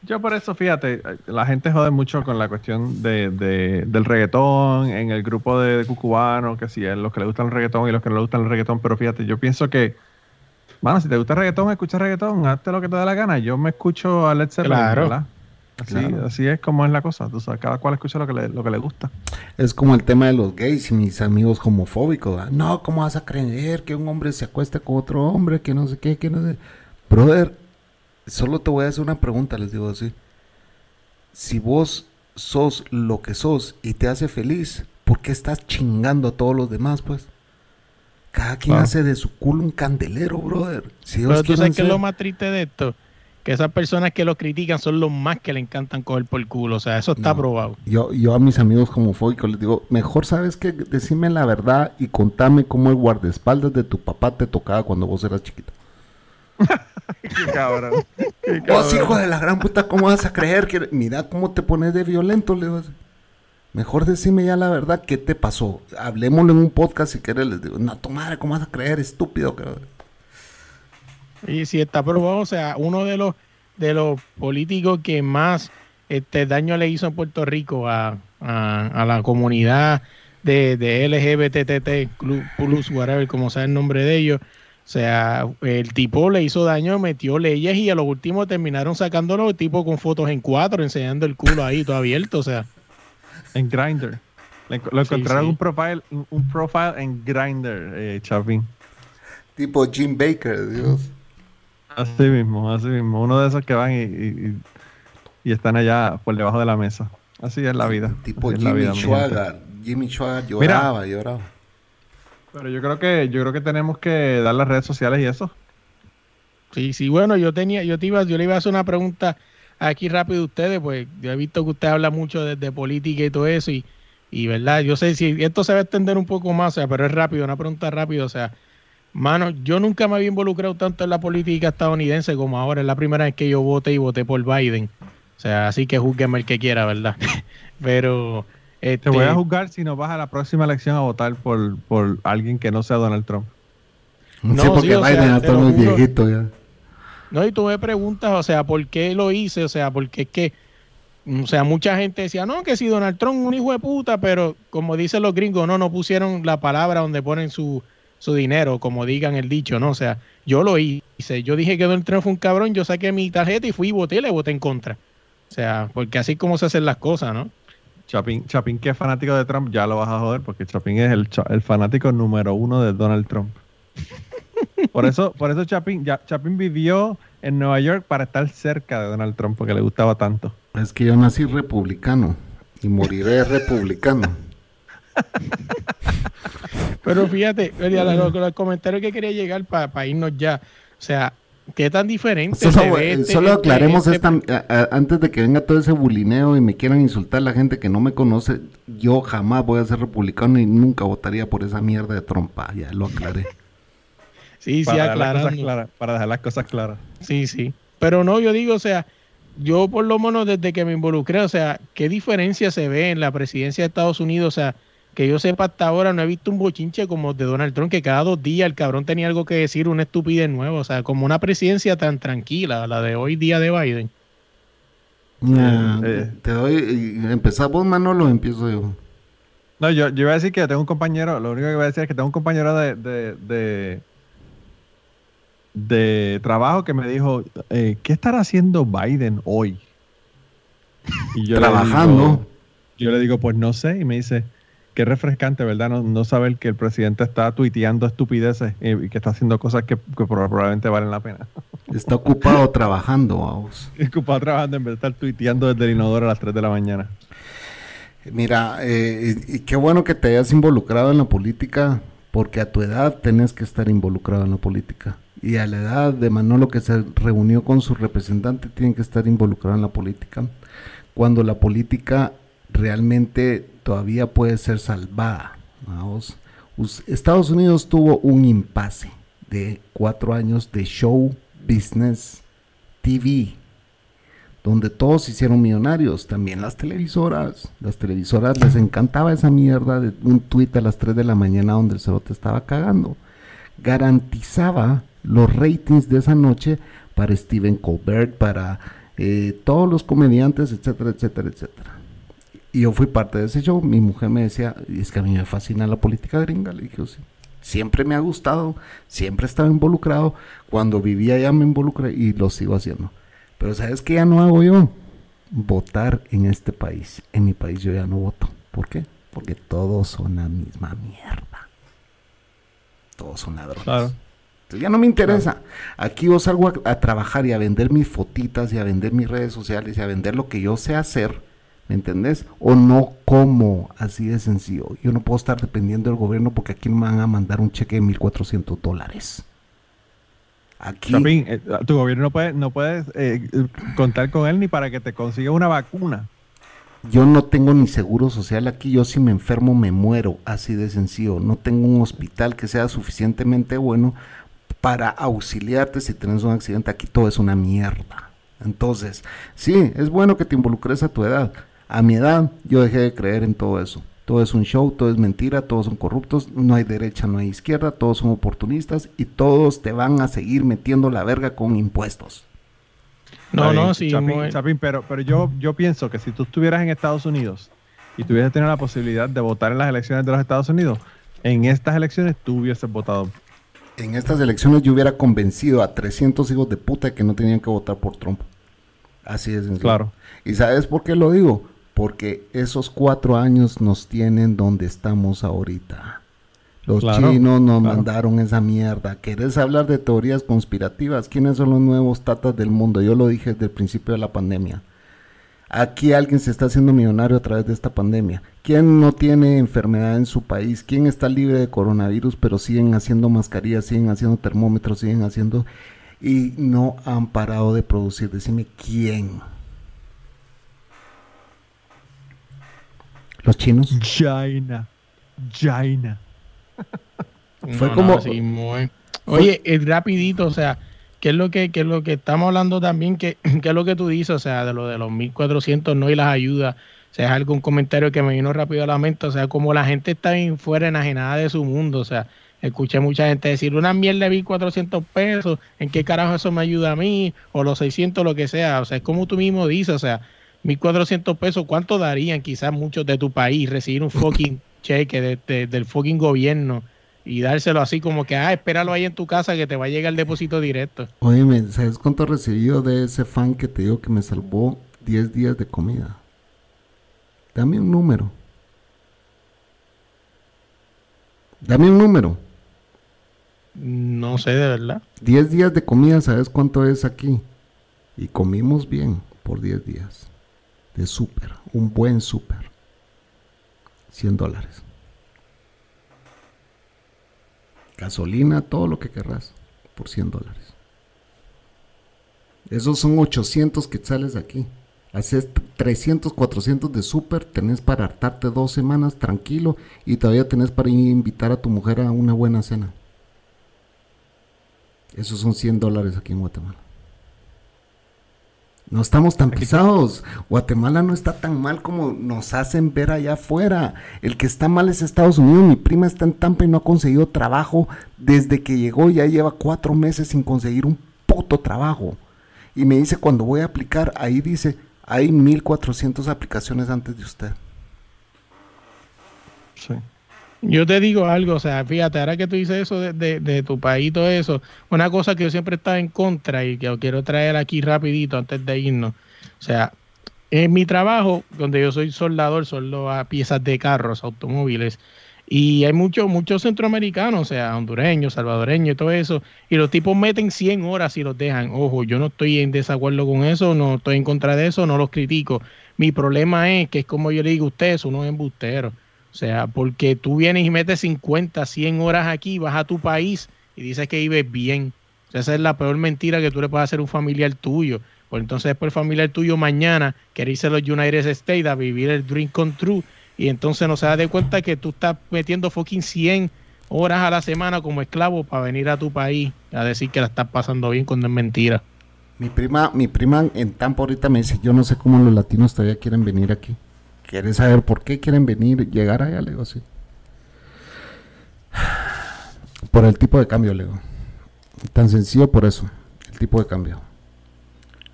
Yo por eso, fíjate, la gente jode mucho con la cuestión de, de- del reggaetón en el grupo de, de cucubanos, que si es los que le gustan el reggaetón y los que no le gustan el reggaetón, pero fíjate, yo pienso que, bueno, si te gusta el reggaetón, escucha reggaetón, hazte lo que te dé la gana. Yo me escucho a Led Zeppelin, Claro. ¿verdad? Así, Claro. así es como es la cosa, tú sabes, cada cual escucha lo que le, lo que le gusta. Es como el tema de los gays y mis amigos homofóbicos. No, ¿cómo vas a creer que un hombre se acueste con otro hombre? Que no sé qué, que no sé. Brother, solo te voy a hacer una pregunta, les digo así. Si vos sos lo que sos y te hace feliz, ¿por qué estás chingando a todos los demás, pues? Cada quien Ah. hace de su culo un candelero, brother. Si Pero tú sabes que es lo más triste de esto, que esas personas que lo critican son los más que le encantan coger por culo, o sea, eso está No. probado. Yo, yo a mis amigos homofóbicos les digo, mejor sabes que decime la verdad y contame cómo el guardaespaldas de tu papá te tocaba cuando vos eras chiquito. Qué cabrón. Qué Vos, hijo de la gran puta, ¿cómo vas a creer que... Mira cómo te pones de violento, le así. Mejor decime ya la verdad, ¿qué te pasó? Hablemoslo en un podcast si quieres, les digo, no, tu madre, ¿cómo vas a creer, estúpido? cabrón?" Y si está probado, o sea, uno de los de los políticos que más este daño le hizo en Puerto Rico a, a, a la comunidad de, de LGBTT plus, whatever, como sea el nombre de ellos. O sea, el tipo le hizo daño, metió leyes y a lo último terminaron sacándolo el tipo con fotos en cuatro, enseñando el culo ahí todo abierto. O sea, En Grindr. Le Lo encontraron sí. un profile, un, profile en Grindr, eh. Tipo Jim Baker, Dios. Así mismo, así mismo. Uno de esos que van y, y- están allá por debajo de la mesa. Así es la vida. Tipo Jimmy. Schwager. Jimmy Schwager lloraba, lloraba. Pero yo creo que yo creo que tenemos que dar las redes sociales y eso. Sí, sí, bueno, yo tenía, yo te iba, yo le iba a hacer una pregunta aquí rápido a ustedes, pues yo he visto que usted habla mucho de, política y todo eso, y, y verdad, yo sé si esto se va a extender un poco más, o sea, pero es rápido, una pregunta rápida, o sea, mano, yo nunca me había involucrado tanto en la política estadounidense como ahora, es la primera vez que yo voté y voté por Biden. O sea, así que júzgueme el que quiera, ¿verdad? pero Te voy este, a juzgar si no vas a la próxima elección a votar por, por alguien que no sea Donald Trump. No, sí, porque sí, sea, Biden ya te está muy juro. viejito ya. No, y tú me preguntas, o sea, ¿por qué lo hice? O sea, porque es que, o sea, mucha gente decía, no, que si Donald Trump es un hijo de puta, pero como dicen los gringos, no, no pusieron la palabra donde ponen su, su dinero, como digan el dicho, ¿no? O sea, yo lo hice, yo dije que Donald Trump fue un cabrón, yo saqué mi tarjeta y fui y voté y le voté en contra. O sea, porque así es como se hacen las cosas, ¿no? Chapín, Chapín, que es fanático de Trump, ya lo vas a joder porque Chapín es el, el fanático número uno de Donald Trump. Por eso, por eso Chapín, ya, Chapín vivió en Nueva York para estar cerca de Donald Trump porque le gustaba tanto. Es que yo nací republicano y moriré republicano. Pero fíjate, el, el comentario que quería llegar para irnos ya. O sea, ¿qué tan diferente? Solo, se ve eh, solo aclaremos este- esta, a- a- antes de que venga todo ese bulineo y me quieran insultar la gente que no me conoce, yo jamás voy a ser republicano y nunca votaría por esa mierda de trompa, ya lo aclaré. Sí, sí, para, claras, para dejar las cosas claras. Sí, sí. Pero no, yo digo, o sea, yo por lo menos desde que me involucré, o sea, ¿qué diferencia se ve en la presidencia de Estados Unidos? O sea, que yo sepa hasta ahora, no he visto un bochinche como de Donald Trump, que cada dos días el cabrón tenía algo que decir, una estupidez nueva. O sea, como una presidencia tan tranquila, la de hoy día de Biden. Ah, eh. Te doy, ¿empezás vos Manolo empiezo yo? No, yo, yo iba a decir que tengo un compañero, lo único que voy a decir es que tengo un compañero de, de, de, de trabajo que me dijo, eh, ¿qué estará haciendo Biden hoy? Y yo le Trabajando. digo- yo le digo, pues no sé, y me dice, qué refrescante, ¿verdad? No, no saber que el presidente está tuiteando estupideces y que está haciendo cosas que, que probablemente valen la pena. Está ocupado trabajando, vamos. Ocupado trabajando en vez de estar tuiteando desde el inodoro a las 3 de la mañana. Mira, eh, y, y qué bueno que te hayas involucrado en la política, porque a tu edad tenés que estar involucrado en la política. Y a la edad de Manolo que se reunió con su representante, tiene que estar involucrado en la política. Cuando la política realmente todavía puede ser salvada. Estados Unidos tuvo un impasse de cuatro años de show business TV, donde todos se hicieron millonarios, también las televisoras. Las televisoras les encantaba esa mierda de un tuit a las 3 de la mañana donde el cerote estaba cagando. Garantizaba los ratings de esa noche para Stephen Colbert, para eh, todos los comediantes, etcétera, etcétera, etcétera. Y yo fui parte de ese show. Mi mujer me decía, "Y es que a mí me fascina la política gringa. Le dije, sí. Siempre me ha gustado, siempre estaba involucrado. Cuando vivía ya me involucré y lo sigo haciendo. Pero ¿sabes qué ya no hago yo? Votar en este país. En mi país yo ya no voto. ¿Por qué? Porque todos son la misma mierda. Todos son ladrones. Claro. Entonces ya no me interesa. Aquí yo salgo a, a trabajar y a vender mis fotitas y a vender mis redes sociales y a vender lo que yo sé hacer. ¿Me entendés? O no como, así de sencillo. Yo no puedo estar dependiendo del gobierno porque aquí me van a mandar un cheque de 1.400 dólares. Aquí... Chapín, eh, tu gobierno no puede, no puedes eh, contar con él ni para que te consiga una vacuna. Yo no tengo ni seguro social aquí, yo si me enfermo me muero, así de sencillo. No tengo un hospital que sea suficientemente bueno para auxiliarte si tienes un accidente. Aquí todo es una mierda. Entonces, sí, es bueno que te involucres a tu edad. A mi edad yo dejé de creer en todo eso. Todo es un show, todo es mentira, todos son corruptos, no hay derecha, no hay izquierda, todos son oportunistas y todos te van a seguir metiendo la verga con impuestos. No, no, sí. Chapín, muy- Chapín, pero, pero yo, yo pienso que si tú estuvieras en Estados Unidos y tuvieras tenido la posibilidad de votar en las elecciones de los Estados Unidos, en estas elecciones tú hubieses votado. En estas elecciones yo hubiera convencido a 300 hijos de puta que no tenían que votar por Trump. Así de sencillo. Claro. ¿Y sabes por qué lo digo? Porque esos cuatro años nos tienen donde estamos ahorita. Los Claro, chinos nos claro. mandaron esa mierda. ¿Querés hablar de teorías conspirativas? ¿Quiénes son los nuevos tatas del mundo? Yo lo dije desde el principio de la pandemia. Aquí alguien se está haciendo millonario a través de esta pandemia. ¿Quién no tiene enfermedad en su país? ¿Quién está libre de coronavirus pero siguen haciendo mascarillas, siguen haciendo termómetros, siguen haciendo... y no han parado de producir? Decime quién. Los chinos. China. China. Fue No, como- no, sí, muy- Oye, eh, rapidito, o sea, ¿qué es lo que, qué es lo que estamos hablando también? ¿Qué, qué es lo que tú dices? O sea, de lo de los 1400 no y las ayudas. O sea, es algún comentario que me vino rápido a la mente. O sea, como la gente está bien fuera, enajenada de su mundo. O sea, escuché mucha gente decir una mierda de 1400 pesos. ¿En qué carajo eso me ayuda a mí? O los 600, lo que sea. O sea, es como tú mismo dices. O sea, 1400 pesos, ¿cuánto darían quizás muchos de tu país recibir un fucking cheque de- de- del fucking gobierno? y dárselo así como que, ah, espéralo ahí en tu casa que te va a llegar el depósito directo. Óyeme, ¿sabes cuánto he recibido de ese fan que te digo que me salvó 10 días de comida? Dame un número. Dame un número. No sé, de verdad. 10 días de comida, ¿sabes cuánto es aquí? Y comimos bien por 10 días. De súper, un buen súper. 100 dólares. Gasolina, todo lo que querrás, por 100 dólares. Esos son 800 quetzales aquí. Haces 300, 400 de súper, tenés para hartarte dos semanas tranquilo y todavía tenés para invitar a tu mujer a una buena cena. Esos son 100 dólares aquí en Guatemala. No estamos tan pisados. Guatemala no está tan mal como nos hacen ver allá afuera. El que está mal es Estados Unidos. Mi prima está en Tampa y no ha conseguido trabajo desde que llegó. Ya lleva cuatro meses sin conseguir un puto trabajo. Y me dice, cuando voy a aplicar, ahí dice, hay 1400 aplicaciones antes de usted. Sí. Yo te digo algo, o sea, fíjate, ahora que tú dices eso de, tu país, todo eso, una cosa que yo siempre estaba en contra y que quiero traer aquí rapidito antes de irnos, o sea, en mi trabajo, donde yo soy soldador, soldo a piezas de carros, automóviles, y hay muchos muchos centroamericanos, o sea, hondureños, salvadoreños y todo eso, y los tipos meten 100 horas y los dejan. Ojo, yo no estoy en desacuerdo con eso, no estoy en contra de eso, no los critico. Mi problema es que es como yo le digo a ustedes, uno es embustero. O sea, porque tú vienes y metes 50, 100 horas aquí, vas a tu país y dices que vives bien. O sea, esa es la peor mentira que tú le puedes hacer a un familiar tuyo. Pues entonces después el familiar tuyo mañana quiere irse a los United States a vivir el dream come true y entonces no se da de cuenta que tú estás metiendo fucking 100 horas a la semana como esclavo para venir a tu país a decir que la estás pasando bien cuando es mentira. Mi prima, mi prima en Tampa ahorita me dice, yo no sé cómo los latinos todavía quieren venir aquí. ¿Quieren saber por qué quieren venir, llegar allá? Le digo, sí. Por el tipo de cambio, le digo. Tan sencillo por eso. El tipo de cambio.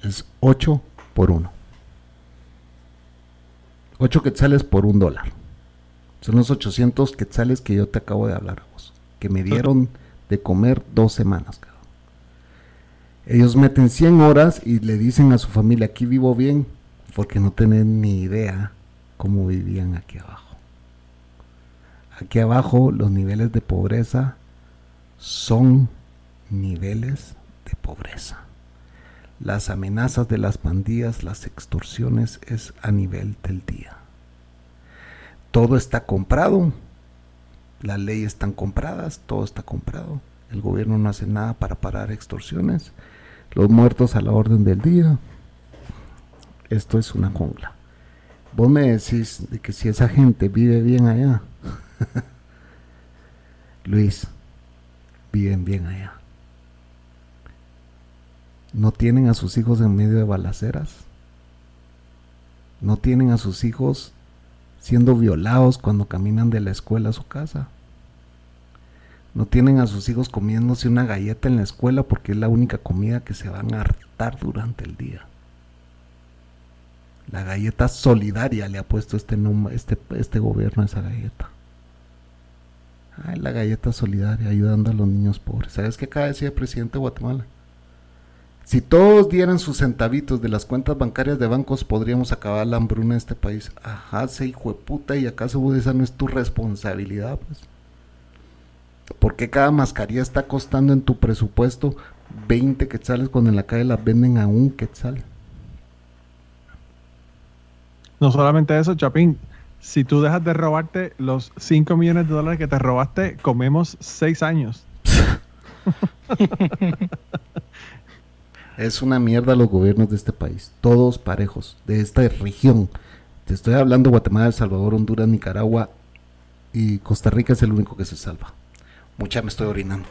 Es 8 por 1. 8 quetzales por un dólar. Son los 800 quetzales que yo te acabo de hablar a vos. Que me dieron de comer dos semanas, cabrón. Ellos meten 100 horas y le dicen a su familia, aquí vivo bien, porque no tienen ni idea cómo vivían aquí abajo. Aquí abajo los niveles de pobreza son niveles de pobreza. Las amenazas de las pandillas, las extorsiones es a nivel del día. Todo está comprado, las leyes están compradas, todo está comprado. El gobierno no hace nada para parar extorsiones. Los muertos a la orden del día. Esto es una jungla. Vos me decís de que si esa gente vive bien allá, Luis, viven bien allá. No tienen a sus hijos en medio de balaceras. No tienen a sus hijos siendo violados cuando caminan de la escuela a su casa. No tienen a sus hijos comiéndose una galleta en la escuela porque es la única comida que se van a hartar durante el día. La galleta solidaria le ha puesto este, este, este gobierno a esa galleta. Ay, la galleta solidaria ayudando a los niños pobres. ¿Sabes qué acaba de decir el presidente de Guatemala? Si todos dieran sus centavitos de las cuentas bancarias de bancos, podríamos acabar la hambruna en este país. Ajá, se hijo de puta, y acaso esa no es tu responsabilidad, pues. ¿Por qué cada mascarilla está costando en tu presupuesto 20 quetzales cuando en la calle las venden a un quetzal? No solamente eso, Chapín. Si tú dejas de robarte los 5 millones de dólares que te robaste, comemos 6 años. es una mierda los gobiernos de este país. Todos parejos, de esta región. Te estoy hablando Guatemala, El Salvador, Honduras, Nicaragua y Costa Rica es el único que se salva. Mucha me estoy orinando.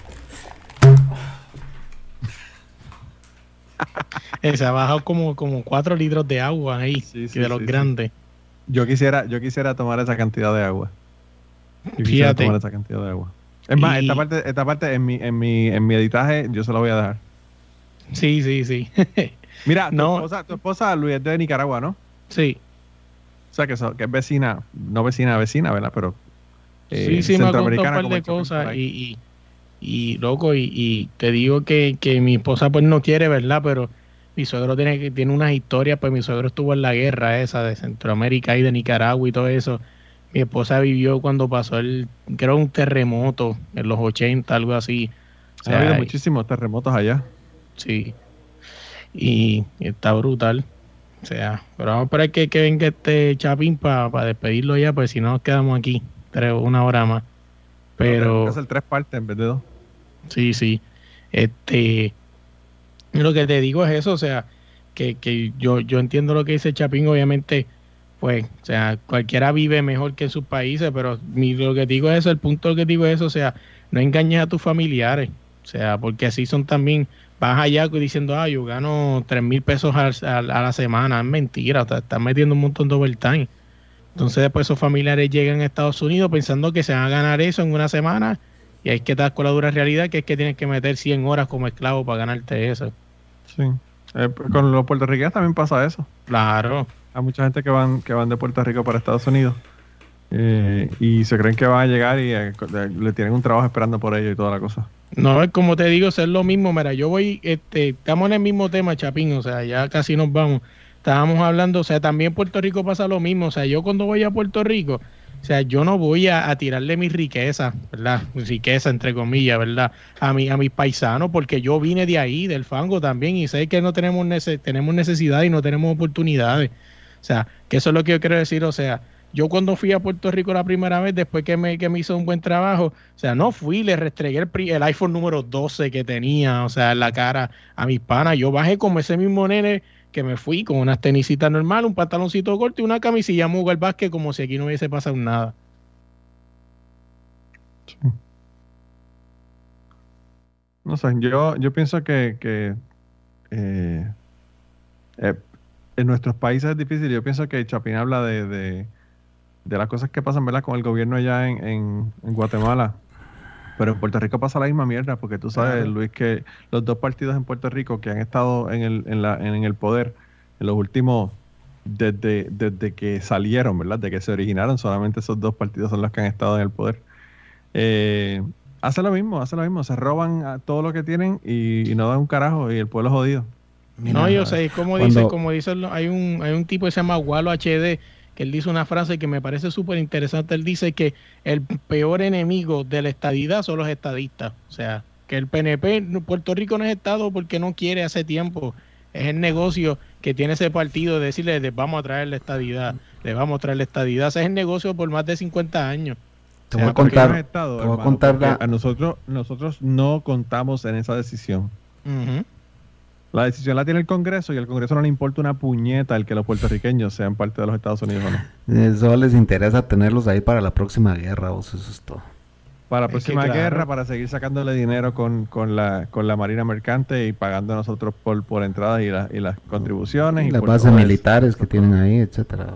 se ha bajado como, como 4 litros de agua ahí, de los grandes. Yo quisiera, yo quisiera tomar esa cantidad de agua. Fíjate. tomar esa cantidad de agua. Es más, esta parte, esta parte en mi, en mi, en mi editaje yo se la voy a dejar. Sí, sí, sí. Mira, tu, no. esposa, tu esposa Luis es de Nicaragua, ¿no? Sí. O sea, que, que es vecina, no vecina, vecina, ¿verdad? Pero eh, sí, sí, me ha contado un par de cosas y, y, loco, y, te digo que, que, mi esposa pues no quiere, ¿verdad? Pero mi suegro tiene, tiene unas historias, pues mi suegro estuvo en la guerra esa de Centroamérica y de Nicaragua y todo eso. Mi esposa vivió cuando pasó el, creo, un terremoto en los 80, algo así. ha habido muchísimos terremotos allá. Sí. Y está brutal. O sea, pero vamos a esperar que, que venga este Chapín para despedirlo ya, pues si no nos quedamos aquí una hora más. Pero. Es el tres partes en vez de dos. Sí, sí. Este. lo que te digo es eso, o sea, que, que yo, yo entiendo lo que dice Chapín, obviamente, pues, o sea, cualquiera vive mejor que en sus países, pero mi, lo que digo es eso, el punto que digo es eso, o sea, no engañes a tus familiares, o sea, porque así son también, vas allá diciendo, ah, yo gano tres mil pesos a, la semana, es mentira, te estás metiendo un montón de overtime. Entonces después esos familiares llegan a Estados Unidos pensando que se van a ganar eso en una semana y hay que estar con la dura realidad que es que tienes que meter 100 horas como esclavo para ganarte eso. Sí. Eh, con los puertorriqueños también pasa eso. Claro. Hay mucha gente que van, que van de Puerto Rico para Estados Unidos eh, y se creen que van a llegar y eh, le tienen un trabajo esperando por ellos y toda la cosa. No, es como te digo, es lo mismo. Mira, yo voy, este, estamos en el mismo tema, Chapín, o sea, ya casi nos vamos. Estábamos hablando, o sea, también Puerto Rico pasa lo mismo. O sea, yo cuando voy a Puerto Rico, o sea, yo no voy a, tirarle mi riqueza, ¿verdad? Mi riqueza, entre comillas, ¿verdad? A, mi, a mis paisanos, porque yo vine de ahí, del fango también, y sé que no tenemos, tenemos necesidad y no tenemos oportunidades. O sea, que eso es lo que yo quiero decir. O sea, yo cuando fui a Puerto Rico la primera vez, después que me, que me hizo un buen trabajo, o sea, no fui, le restregué el, el iPhone número 12 que tenía, o sea, en la cara a mis panas. Yo bajé como ese mismo nene que me fui con unas tenisitas normal, un pantaloncito corto y una camisilla muga el básquet como si aquí no hubiese pasado nada. No sé, yo, yo pienso que, que eh, eh, en nuestros países es difícil. Yo pienso que Chapín habla de, de, las cosas que pasan ¿verdad? con el gobierno allá en, en Guatemala. Pero en Puerto Rico pasa la misma mierda, porque tú sabes, Luis, que los dos partidos en Puerto Rico que han estado en el, en la, en el poder en los últimos, desde, desde que salieron, ¿verdad? De que se originaron, solamente esos dos partidos son los que han estado en el poder. Eh, hace lo mismo, hace lo mismo, se roban todo lo que tienen y, no dan un carajo y el pueblo es jodido. no, yo sé, como dice, como dice, hay un, hay un tipo que se llama Walo HD que él dice una frase que me parece súper interesante. Él dice que el peor enemigo de la estadidad son los estadistas. O sea, que el PNP, Puerto Rico no es Estado porque no quiere hace tiempo. Es el negocio que tiene ese partido de decirle, le vamos a traer la estadidad, le vamos a traer la estadidad. Ese es el negocio por más de 50 años. Te voy a contar, te voy a contar a nosotros, nosotros no contamos en esa decisión. La decisión la tiene el Congreso y al Congreso no le importa una puñeta el que los puertorriqueños sean parte de los Estados Unidos o no. Eso les interesa tenerlos ahí para la próxima guerra, o eso es todo. Para la próxima guerra, para seguir sacándole dinero con, la, con la Marina Mercante y pagando a nosotros por, por entradas y, y las contribuciones. Y, las bases militares que tienen ahí, etcétera.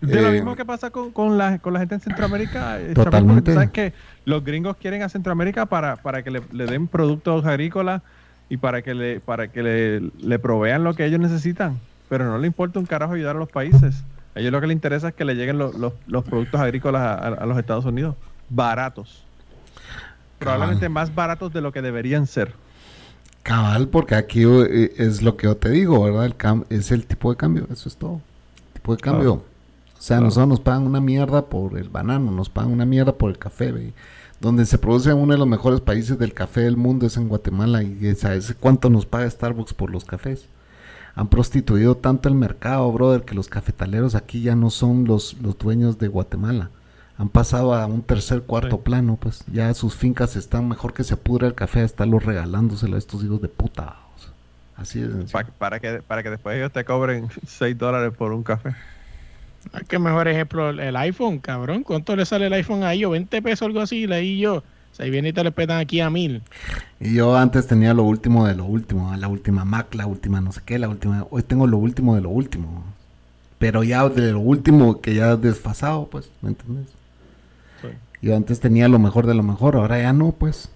De lo eh, mismo que pasa con, con, la, con la gente en Centroamérica. Eh, totalmente. sabes que los gringos quieren a Centroamérica para, para que le, le den productos agrícolas y para que le para que le, provean lo que ellos necesitan. Pero no le importa un carajo ayudar a los países. A ellos lo que les interesa es que le lleguen los, los, productos agrícolas a, los Estados Unidos. Baratos. Probablemente más baratos de lo que deberían ser. Cabal, porque aquí eh, es lo que yo te digo, ¿verdad? El cam es el tipo de cambio, eso es todo. tipo de cambio. O sea, nosotros nos pagan una mierda por el banano, nos pagan una mierda por el café, ¿ve? Donde se produce uno de los mejores países del café del mundo es en Guatemala y ¿sabes cuánto nos paga Starbucks por los cafés? Han prostituido tanto el mercado, brother, que los cafetaleros aquí ya no son los, los dueños de Guatemala. Han pasado a un tercer, cuarto plano, pues ya sus fincas están mejor que se pudra el café a estarlos regalándoselo a estos hijos de puta. Así es. para, que, para que después ellos te cobren 6 dólares por un café. Qué mejor ejemplo el iPhone, cabrón. ¿Cuánto le sale el iPhone ahí? ¿O 20 pesos algo así? Leí yo. O sea, viene y te le petan aquí a mil. Y yo antes tenía lo último de lo último. La última Mac, la última no sé qué, la última... Hoy tengo lo último de lo último. Pero ya de lo último que ya desfasado, pues, ¿me entiendes? Yo antes tenía lo mejor de lo mejor, ahora ya no, pues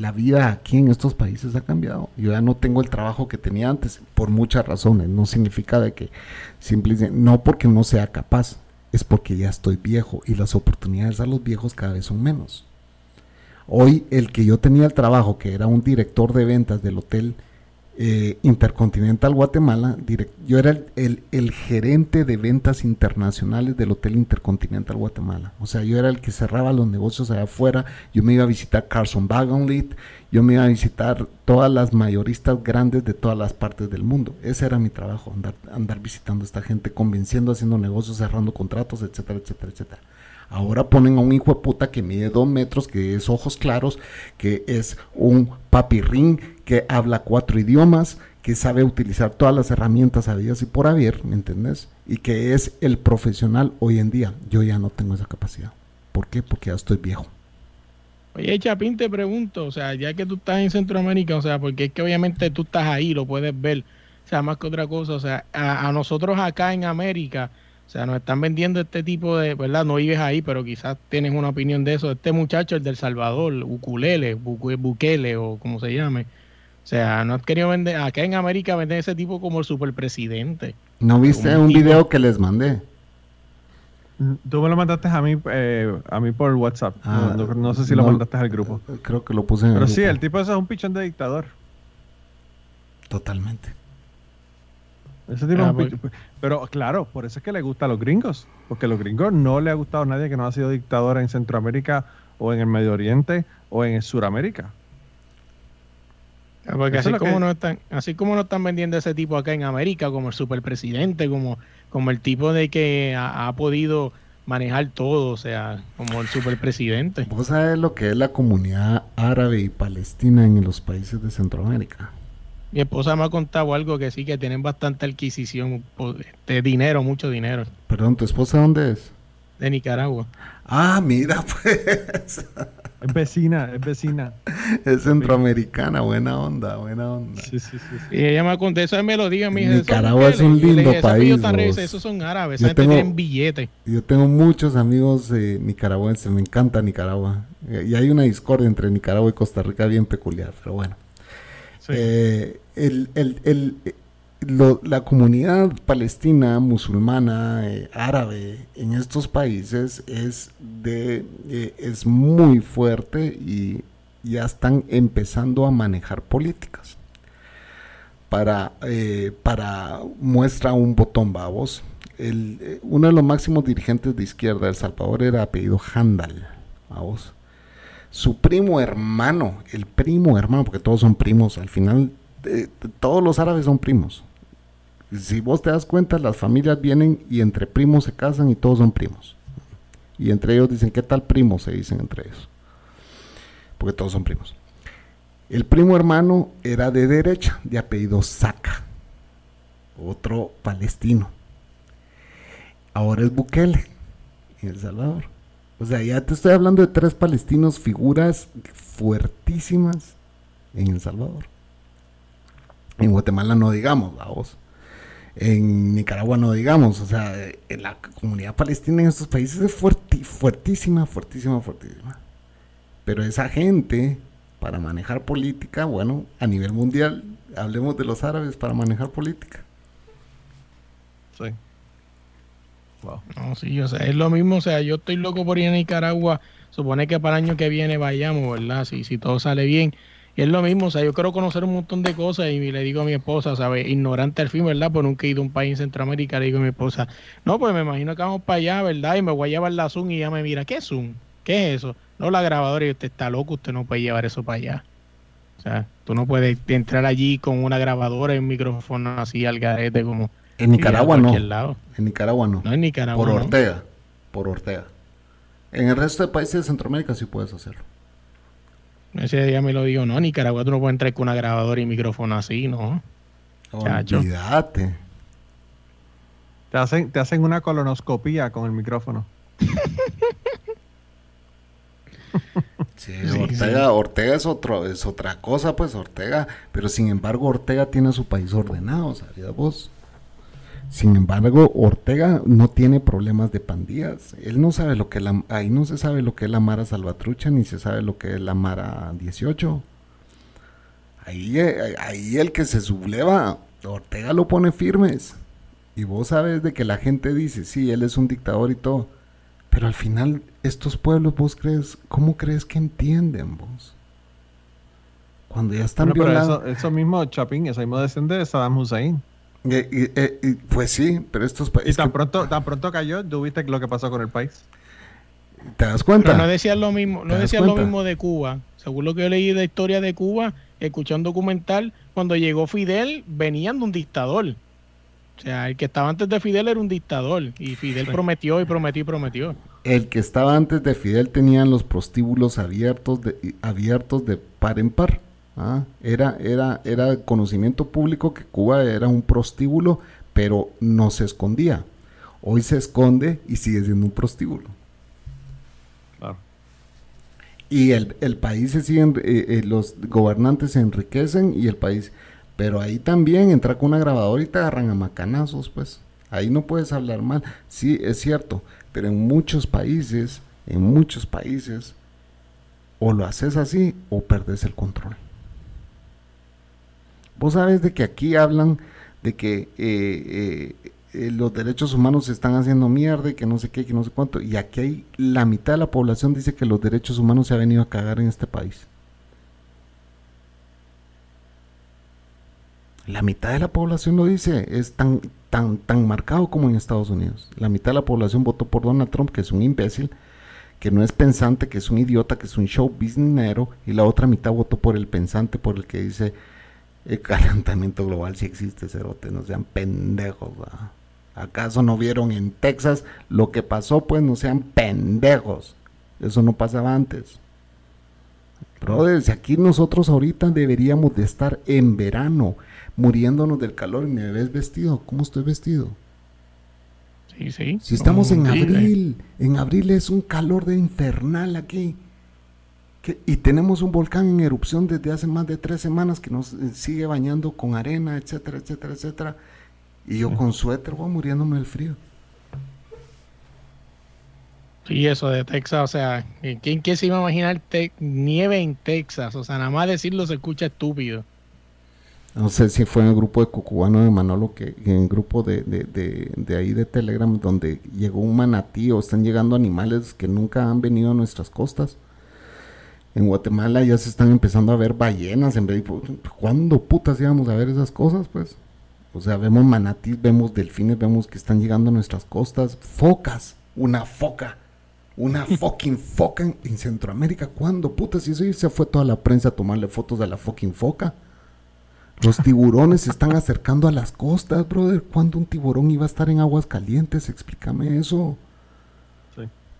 la vida aquí en estos países ha cambiado. Yo ya no tengo el trabajo que tenía antes, por muchas razones. No significa de que simplemente, no porque no sea capaz, es porque ya estoy viejo y las oportunidades a los viejos cada vez son menos. Hoy el que yo tenía el trabajo, que era un director de ventas del hotel eh, Intercontinental Guatemala, yo era el, gerente de ventas internacionales del Hotel Intercontinental Guatemala. O sea, yo era el que cerraba los negocios allá afuera. Yo me iba a visitar Carson Wagonlit, yo me iba a visitar todas las mayoristas grandes de todas las partes del mundo. Ese era mi trabajo, andar, andar visitando a esta gente, convenciendo, haciendo negocios, cerrando contratos, etcétera, etcétera, etcétera. Ahora ponen a un hijo de puta que mide dos metros, que es ojos claros, que es un papirrín, que habla cuatro idiomas, que sabe utilizar todas las herramientas habidas y por haber, ¿me entendés? Y que es el profesional hoy en día. Yo ya no tengo esa capacidad. ¿Por qué? Porque ya estoy viejo. Oye, Chapín, te pregunto, o sea, ya que tú estás en Centroamérica, o sea, porque es que obviamente tú estás ahí, lo puedes ver, o sea, más que otra cosa, o sea, a, nosotros acá en América, o sea, nos están vendiendo este tipo de, ¿verdad? No vives ahí, pero quizás tienes una opinión de eso. Este muchacho, el del Salvador, Ukulele, Bukele o como se llame. O sea, no has querido vender, acá en América venden ese tipo como el superpresidente. ¿No viste un, video que les mandé? Tú me lo mandaste a mí, eh, a mí por WhatsApp. no, ah, sé si lo mandaste al grupo. Creo que lo puse en Pero sí, el tipo ese es un pichón de dictador. Totalmente. Ese tipo ah, pues. Pero claro, por eso es que le gusta a los gringos. Porque a los gringos no le ha gustado a nadie que no ha sido dictador en Centroamérica o en el Medio Oriente o en Suramérica. Ah, porque así como, no están, así como no están vendiendo ese tipo acá en América, como el superpresidente, como como el tipo de que ha, podido manejar todo, o sea, como el superpresidente. ¿Vos sabés lo que es la comunidad árabe y palestina en los países de Centroamérica? Mi esposa me ha contado algo que sí, que tienen bastante adquisición de dinero, mucho dinero. Perdón, ¿tu esposa dónde es? De Nicaragua. Ah, mira, pues. Es vecina, es vecina. Es centroamericana, buena onda, buena onda. Sí, sí, sí. Y ella me contó, eso me lo diga, mi Nicaragua es un lindo país. esos son árabes, esa tienen billetes. Yo tengo muchos amigos nicaragüenses, me encanta Nicaragua. Y hay una discordia entre Nicaragua y Costa Rica bien peculiar, pero bueno. Eh, la comunidad palestina, musulmana, eh, árabe en estos países es, de, eh, es muy fuerte y ya están empezando a manejar políticas. Para, para muestra un botón, babos. Uno de los máximos dirigentes de izquierda de El Salvador era apellido Handal, vamos. Su primo hermano, el primo hermano, porque todos son primos, al final todos los árabes son primos si vos te das cuenta, las familias vienen y entre primos se casan y todos son primos. Y entre ellos dicen, ¿qué tal primo? Se dicen entre ellos. Porque todos son primos. El primo hermano era de derecha, de apellido Saca. Otro palestino. Ahora es Bukele, en El Salvador. O sea, ya te estoy hablando de tres palestinos, figuras fuertísimas en El Salvador. En Guatemala no digamos, vamos en Nicaragua no digamos, o sea, la comunidad palestina en estos países es fuertísima, fuertísima, fuertísima. Pero esa gente, para manejar política, bueno, a nivel mundial, hablemos de los árabes para manejar política. Sí. No, sí, o sea, es lo mismo, o sea, yo estoy loco por ir a Nicaragua, supone que para el año que viene vayamos, ¿verdad? Si, si todo sale bien y es lo mismo, o sea, yo quiero conocer un montón de cosas y le digo a mi esposa, ¿sabes? Ignorante al fin, ¿verdad? Pues nunca he ido a un país en Centroamérica, le digo a mi esposa, no, pues me imagino que vamos para allá, ¿verdad? Y me voy a llevar la Zoom y ella me mira, ¿qué Zoom? ¿Qué es eso? No, la grabadora y usted está loco, usted no puede llevar eso para allá. O sea, tú no puedes entrar allí con una grabadora y un micrófono así al garete como... En Nicaragua no. En Nicaragua no. No en Nicaragua. Por Ortega. Por Ortega. En el resto de países de Centroamérica sí puedes hacerlo. Ese día me lo digo, no, Nicaragua tú no puedes entrar con una grabadora y micrófono así, ¿no? Olvídate. Te hacen, te hacen una colonoscopía con el micrófono. Sí, Ortega, Ortega es otro, es otra cosa, pues Ortega, pero sin embargo Ortega tiene su país ordenado, ¿sabías vos? Sin embargo, Ortega no tiene problemas de pandillas. Él no sabe lo que la, ahí no se sabe lo que es la Mara Salvatrucha ni se sabe lo que es la Mara 18. Ahí, eh, ahí el que se subleva, Ortega lo pone firmes. Y vos sabes de que la gente dice, sí, él es un dictador y todo. Pero al final, estos pueblos, vos crees, ¿cómo crees que entienden vos? Cuando ya están violando. Eso, mismo, Chapín, eso mismo desciende de Saddam Hussein. Pues sí, pero estos países. Y tan, pronto, tan pronto cayó, ¿tú viste lo que pasó con el país? ¿Te das cuenta? Pero no decían lo mismo, no decían lo mismo de Cuba. Según lo que yo leí de historia de Cuba, escuché un documental, cuando llegó Fidel, venían de un dictador. O sea, el que estaba antes de Fidel era un dictador. Y Fidel prometió y prometió y prometió. El que estaba antes de Fidel tenían los prostíbulos abiertos de, abiertos de par en par. ¿Ah? Era, era, era conocimiento público que Cuba era un prostíbulo, pero no se escondía. Hoy se esconde y sigue siendo un prostíbulo. Y el, país se sigue, eh, eh, los gobernantes se enriquecen y el país. Pero ahí también entra con una grabadora y te agarran a macanazos, pues. Ahí no puedes hablar mal. Sí, es cierto. Pero en muchos países, en muchos países, o lo haces así o perdes el control. Vos sabes de que aquí hablan de que eh, eh, los derechos humanos se están haciendo mierda y que no sé qué, que no sé cuánto. Y aquí hay la mitad de la población dice que los derechos humanos se han venido a cagar en este país. La mitad de la población lo dice, es tan, tan, tan marcado como en Estados Unidos. La mitad de la población votó por Donald Trump, que es un imbécil, que no es pensante, que es un idiota, que es un show businessero, y la otra mitad votó por el pensante, por el que dice el calentamiento global si existe, cerote, no sean pendejos. ¿Acaso no vieron en Texas lo que pasó? Pues no sean pendejos. Eso no pasaba antes. Brothers, aquí nosotros ahorita deberíamos de estar en verano, muriéndonos del calor y me ves vestido. ¿Cómo estoy vestido? Sí, sí. Si estamos en abril, en abril es un calor de infernal aquí. Y tenemos un volcán en erupción desde hace más de tres semanas que nos eh, sigue bañando con arena, etcétera, etcétera, etcétera. Y yo con suéter, voy muriéndome del frío. Y eso de Texas, o sea, ¿quién, se iba a imaginar nieve en Texas? O sea, nada más decirlo se escucha estúpido. No sé si fue en el grupo de Cucubano de Manolo, que en el grupo de, de, ahí de Telegram, donde llegó un manatí o están llegando animales que nunca han venido a nuestras costas. En Guatemala ya se están empezando a ver ballenas. En vez de, ¿Cuándo putas íbamos a ver esas cosas? Pues o sea, vemos manatís, vemos delfines, vemos que están llegando a nuestras costas, focas, una foca, una fucking foca en, Centroamérica. ¿Cuándo? Puta, si eso se fue toda la prensa a tomarle fotos a la fucking foca. Los tiburones se están acercando a las costas, brother. ¿Cuándo un tiburón iba a estar en aguas calientes? Explícame eso.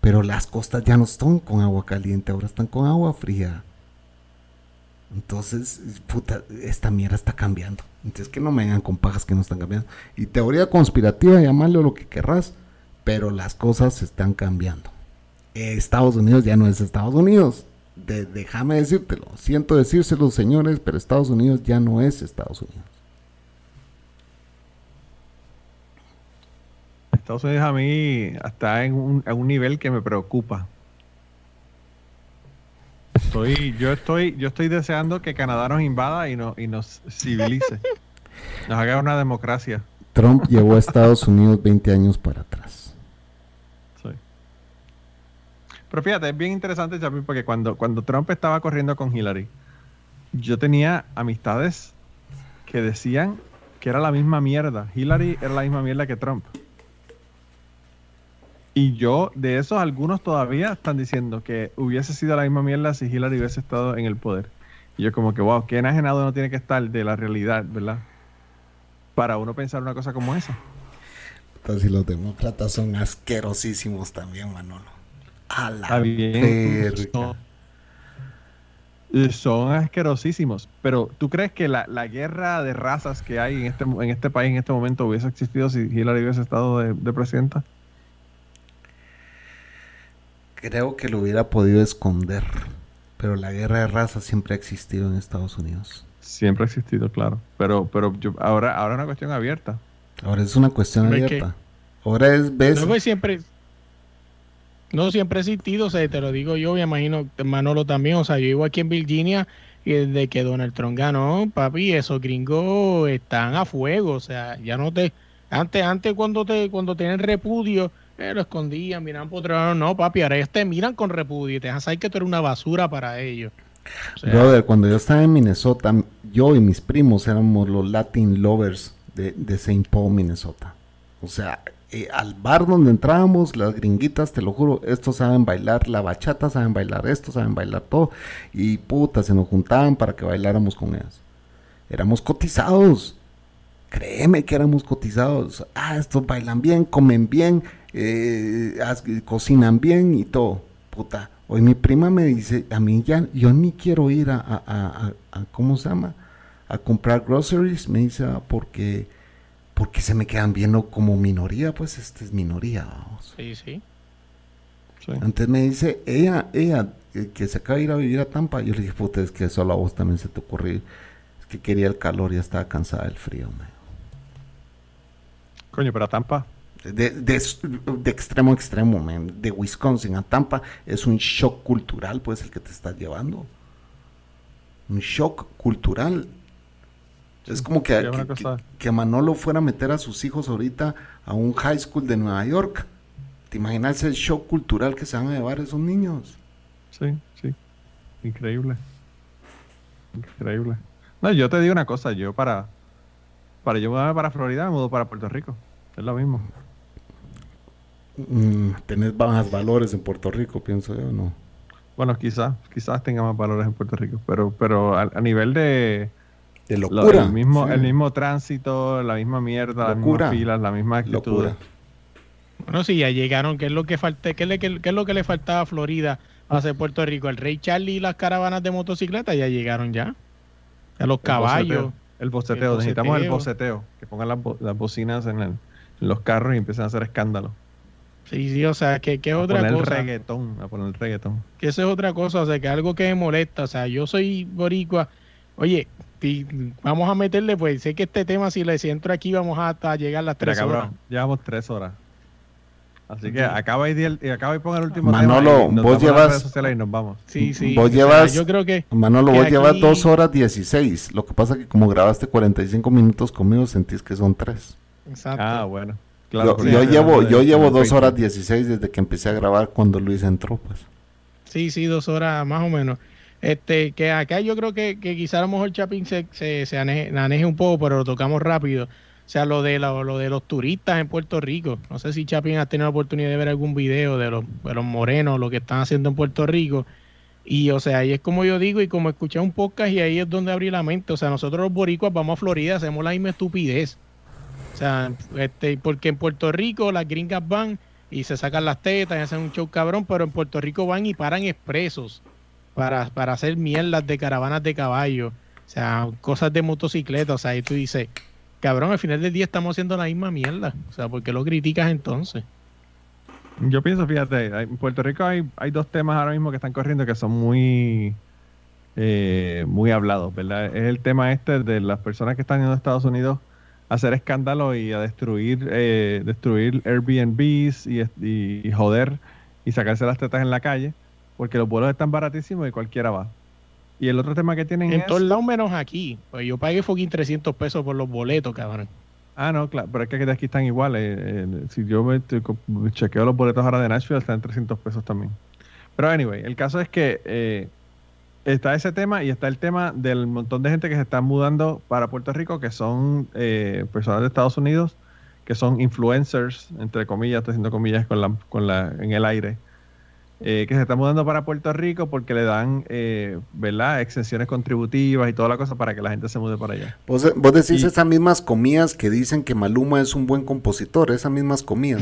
Pero las costas ya no están con agua caliente, ahora están con agua fría. Entonces, puta, esta mierda está cambiando. Entonces, que no me vengan con pajas que no están cambiando. Y teoría conspirativa, llamarle lo que querrás, pero las cosas están cambiando. Estados Unidos ya no es Estados Unidos. déjame decírtelo. Siento decírselo, señores, pero Estados Unidos ya no es Estados Unidos. Estados Unidos a mí está en un, en un nivel que me preocupa. Estoy, yo estoy, yo estoy deseando que Canadá nos invada y, no, y nos civilice. Nos haga una democracia. Trump llevó a Estados Unidos 20 años para atrás. Sí. Pero fíjate, es bien interesante, Chapi, porque cuando, cuando Trump estaba corriendo con Hillary, yo tenía amistades que decían que era la misma mierda. Hillary era la misma mierda que Trump. Y yo, de esos, algunos todavía están diciendo que hubiese sido la misma mierda si Hillary hubiese estado en el poder. Y yo como que, wow, qué enajenado no tiene que estar de la realidad, ¿verdad? Para uno pensar una cosa como esa. Entonces, los demócratas son asquerosísimos también, Manolo. A la son, asquerosísimos. Pero, ¿tú crees que la, guerra de razas que hay en este, en este país en este momento hubiese existido si Hillary hubiese estado de presidenta? Creo que lo hubiera podido esconder, pero la guerra de raza siempre ha existido en Estados Unidos. Siempre ha existido, claro. Pero, pero ahora, ahora es una cuestión abierta. Ahora es una cuestión abierta. Ahora es ves. No, pues siempre. No siempre ha existido, o sea, te lo digo yo, me imagino Manolo también, o sea, yo vivo aquí en Virginia y desde que Donald Trump ganó, papi, esos gringos están a fuego, o sea, ya no te antes antes cuando te cuando tienen repudio lo escondían, miraban por otro lado. No, papi, ahora ellos te miran con repudio y te dejan saber que tú eres una basura para ellos. Brother, cuando yo estaba en Minnesota, yo y mis primos éramos los Latin lovers de, de St. Paul, Minnesota. O sea, eh, al bar donde entrábamos, las gringuitas, te lo juro, estos saben bailar la bachata, saben bailar esto, saben bailar todo. Y puta, se nos juntaban para que bailáramos con ellas. Éramos cotizados. Créeme que éramos cotizados. Ah, estos bailan bien, comen bien, eh, cocinan bien y todo. Puta, hoy mi prima me dice, a mí ya, yo ni quiero ir a, a, a, ¿cómo se llama? A comprar groceries. Me dice, ah, porque porque se me quedan viendo como minoría, pues este es minoría, vamos. Sí, sí. Antes me dice, ella, ella, eh, que se acaba de ir a vivir a Tampa, yo le dije, puta, es que solo a vos también se te ocurrió, es que quería el calor y ya estaba cansada del frío, me Coño, pero a Tampa. De, de, de, extremo a extremo, man. de Wisconsin a Tampa, es un shock cultural, pues, el que te estás llevando. Un shock cultural es como que, que, Manolo fuera a meter a sus hijos ahorita a un high school de Nueva York. ¿Te imaginas el show cultural que se van a llevar esos niños? Sí, sí. Increíble. Increíble. No, yo te digo una cosa, yo para para yo mudarme para Florida me mudo para Puerto Rico. Es lo mismo. Mm, tenés más valores en Puerto Rico, pienso yo, ¿no? Bueno, quizás, quizás tenga más valores en Puerto Rico, pero pero a nivel de de locura. el, mismo, el mismo tránsito, la misma mierda, las mismas filas, la misma actitud. Locura. Bueno, sí, ya llegaron. ¿Qué es lo que falta? ¿Qué, es lo que le faltaba a Florida hacia Puerto Rico? El Rey Charlie y las caravanas de motocicleta ya llegaron ya. A los caballos. El boceteo. Necesitamos el boceteo. Que pongan las, bocinas en, los carros y empiecen a hacer escándalo. Sí, sí, o sea, que, que es otra poner cosa. El reggaetón, a poner el reggaetón. Que eso es otra cosa, o sea, que algo que me molesta. O sea, yo soy boricua. Oye, vamos a meterle, pues sé que este tema, si le entro aquí, vamos a, llegar a las tres horas. Llevamos tres horas. Así que acaba y, y acaba y ponga el último Manolo, tema. vos llevas. Y nos vamos. Sí, sí. Vos llevas. yo creo que. Manolo, vos llevas dos horas dieciséis. Lo que pasa que como grabaste 45 minutos conmigo, sentís que son tres. Exacto. Ah, bueno. Claro, yo, llevo, yo llevo dos horas dieciséis desde que empecé a grabar cuando Luis entró, pues. Sí, sí, dos horas más o menos. Este, que acá yo creo que, que quizá a lo mejor Chapin se, se, se aneje, un poco, pero lo tocamos rápido. Sea, lo de, lo, de los turistas en Puerto Rico. No sé si Chapin ha tenido la oportunidad de ver algún video de los, de los morenos, lo que están haciendo en Puerto Rico. Y, o sea, ahí es como yo digo, y como escuché un podcast, y ahí es donde abrí la mente. O sea, nosotros los boricuas vamos a Florida, hacemos la misma estupidez. O sea, este, porque en Puerto Rico las gringas van y se sacan las tetas y hacen un show cabrón, pero en Puerto Rico van y paran expresos para, para hacer mierdas de caravanas de caballo, o sea, cosas de motocicleta, o sea, y tú dices, cabrón, al final del día estamos haciendo la misma mierda, o sea, ¿por qué lo criticas entonces? Yo pienso, fíjate, en Puerto Rico hay, hay dos temas ahora mismo que están corriendo que son muy, eh, muy hablados, ¿verdad? Es el tema este de las personas que están en Estados Unidos a hacer escándalo y a destruir, eh, destruir Airbnbs y, y joder y sacarse las tetas en la calle porque los vuelos están baratísimos y cualquiera va. Y el otro tema que tienen en es... En todos lados menos aquí. Pues yo pagué fucking 300 pesos por los boletos, cabrón. Ah, no, claro, pero es que aquí están iguales. Eh, si yo me, chequeo los boletos ahora de Nashville, están en 300 pesos también. Pero anyway, el caso es que eh, está ese tema y está el tema del montón de gente que se está mudando para Puerto Rico, que son eh, personas de Estados Unidos, que son influencers, entre comillas, estoy haciendo comillas con la, con la, en el aire, eh, que se está mudando para Puerto Rico porque le dan, eh, ¿verdad?, exenciones contributivas y toda la cosa para que la gente se mude para allá. Vos, decís esas mismas comidas que dicen que Maluma es un buen compositor, esas mismas comidas.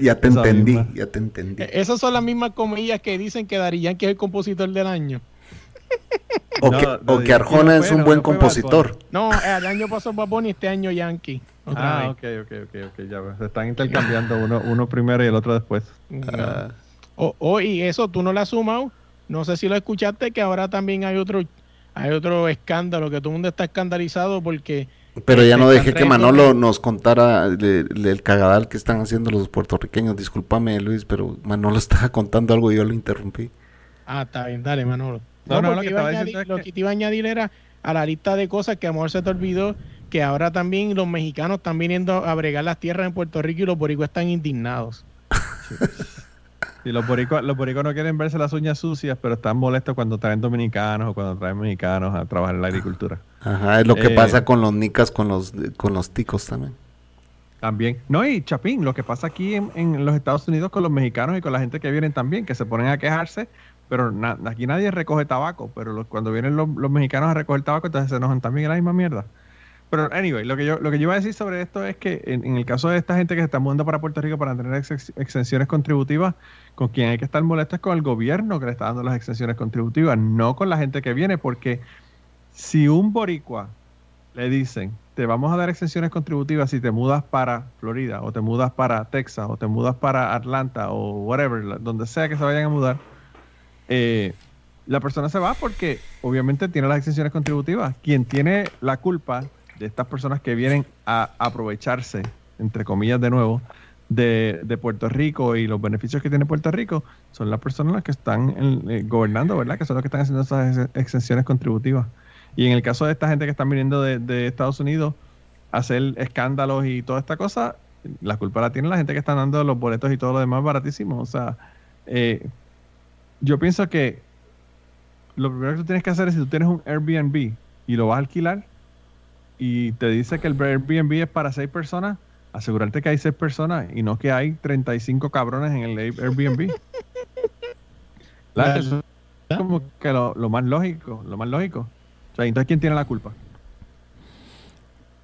ya, te, entendí, ya te entendí. Esas son las mismas comillas que dicen que Darían que es el compositor del año. O, que, Arjona es un buen compositor. No, el año pasó Baboni y este año Yankee. Ah, ok, ok, ok, ok, ya Se están intercambiando uno, uno primero y el otro después. Ah. O, y eso tú no lo has sumado. No sé si lo escuchaste, que ahora también hay otro, hay otro escándalo, que todo el mundo está escandalizado porque... Pero ya no dejé que Manolo nos contara el cagadal que están haciendo los puertorriqueños. Discúlpame, Luis, pero Manolo estaba contando algo y yo lo interrumpí. Ah, está bien, dale, Manolo. No, no, lo, que, te iba a añadir era a la lista de cosas que a lo mejor se te olvidó que ahora también los mexicanos están viniendo a bregar las tierras en Puerto Rico y los boricuas están indignados. Y los boricuas, los no quieren verse las uñas sucias, pero están molestos cuando traen dominicanos o cuando traen mexicanos a trabajar en la agricultura. Ajá, es lo que eh, pasa con los nicas, con los, con los ticos también. También. No, y Chapín, lo que pasa aquí en, los Estados Unidos con los mexicanos y con la gente que vienen también, que se ponen a quejarse, pero aquí nadie recoge tabaco, pero cuando vienen los, mexicanos a recoger tabaco, entonces se enojan también en la misma mierda. Pero, anyway, lo que yo, lo que yo iba a decir sobre esto es que en, el caso de esta gente que se está mudando para Puerto Rico para tener exenciones contributivas, con quien hay que estar molesto es con el gobierno que le está dando las exenciones contributivas, no con la gente que viene, porque si un boricua le dicen, te vamos a dar exenciones contributivas si te mudas para Florida, o te mudas para Texas, o te mudas para Atlanta, o whatever, donde sea que se vayan a mudar, eh, la persona se va porque obviamente tiene las exenciones contributivas. Quien tiene la culpa de estas personas que vienen a aprovecharse, entre comillas de nuevo, de, Puerto Rico y los beneficios que tiene Puerto Rico, son las personas que están eh, gobernando, ¿verdad? Que son los que están haciendo esas exenciones contributivas. Y en el caso de esta gente que están viniendo de, Estados Unidos a hacer escándalos y toda esta cosa, la culpa la tiene la gente que está dando los boletos y todo lo demás baratísimo. O sea, eh, yo pienso que lo primero que tú tienes que hacer es si tú tienes un Airbnb y lo vas a alquilar y te dice que el Airbnb es para seis personas, asegurarte que hay seis personas y no que hay 35 cabrones en el Airbnb. Claro, es como que lo, lo más lógico, lo más lógico entonces, ¿quién tiene la culpa?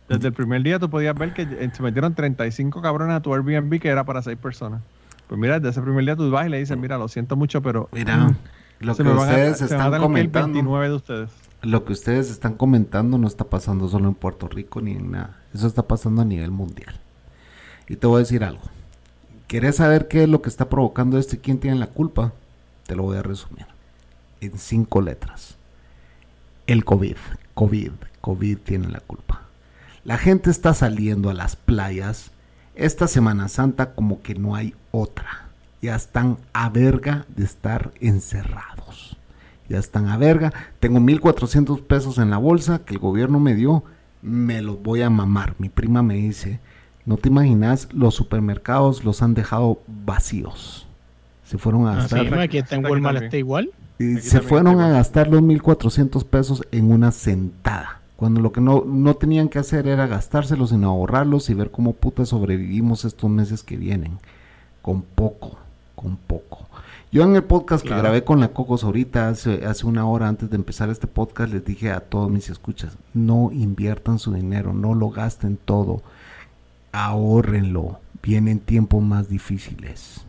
Desde el primer día tú podías ver que eh, se metieron 35 cabrones a tu Airbnb que era para 6 personas. Pues mira, desde ese primer día tú vas y le dices, mira, lo siento mucho, pero... Mira, mm, lo que ustedes están comentando... 29 de ustedes. Lo que ustedes están comentando no está pasando solo en Puerto Rico ni en nada. Eso está pasando a nivel mundial. Y te voy a decir algo. ¿Quieres saber qué es lo que está provocando esto y quién tiene la culpa? Te lo voy a resumir. En cinco letras el COVID. COVID, COVID tiene la culpa. La gente está saliendo a las playas esta Semana Santa como que no hay otra. Ya están a verga de estar encerrados. Ya están a verga. Tengo 1.400 pesos en la bolsa que el gobierno me dio. Me los voy a mamar. Mi prima me dice, no te imaginas, los supermercados los han dejado vacíos. Se fueron a ah, gastar. aquí está en Walmart está igual. Y se fueron a gastar los 1.400 pesos en una sentada. Cuando lo que no, no tenían que hacer era gastárselos, sino ahorrarlos y ver cómo puta sobrevivimos estos meses que vienen. Con poco, con poco. Yo en el podcast que grabé con la Cocos ahorita, hace, hace una hora antes de empezar este podcast, les dije a todos mis escuchas, no inviertan su dinero, no lo gasten todo, ahorrenlo, vienen tiempos más difíciles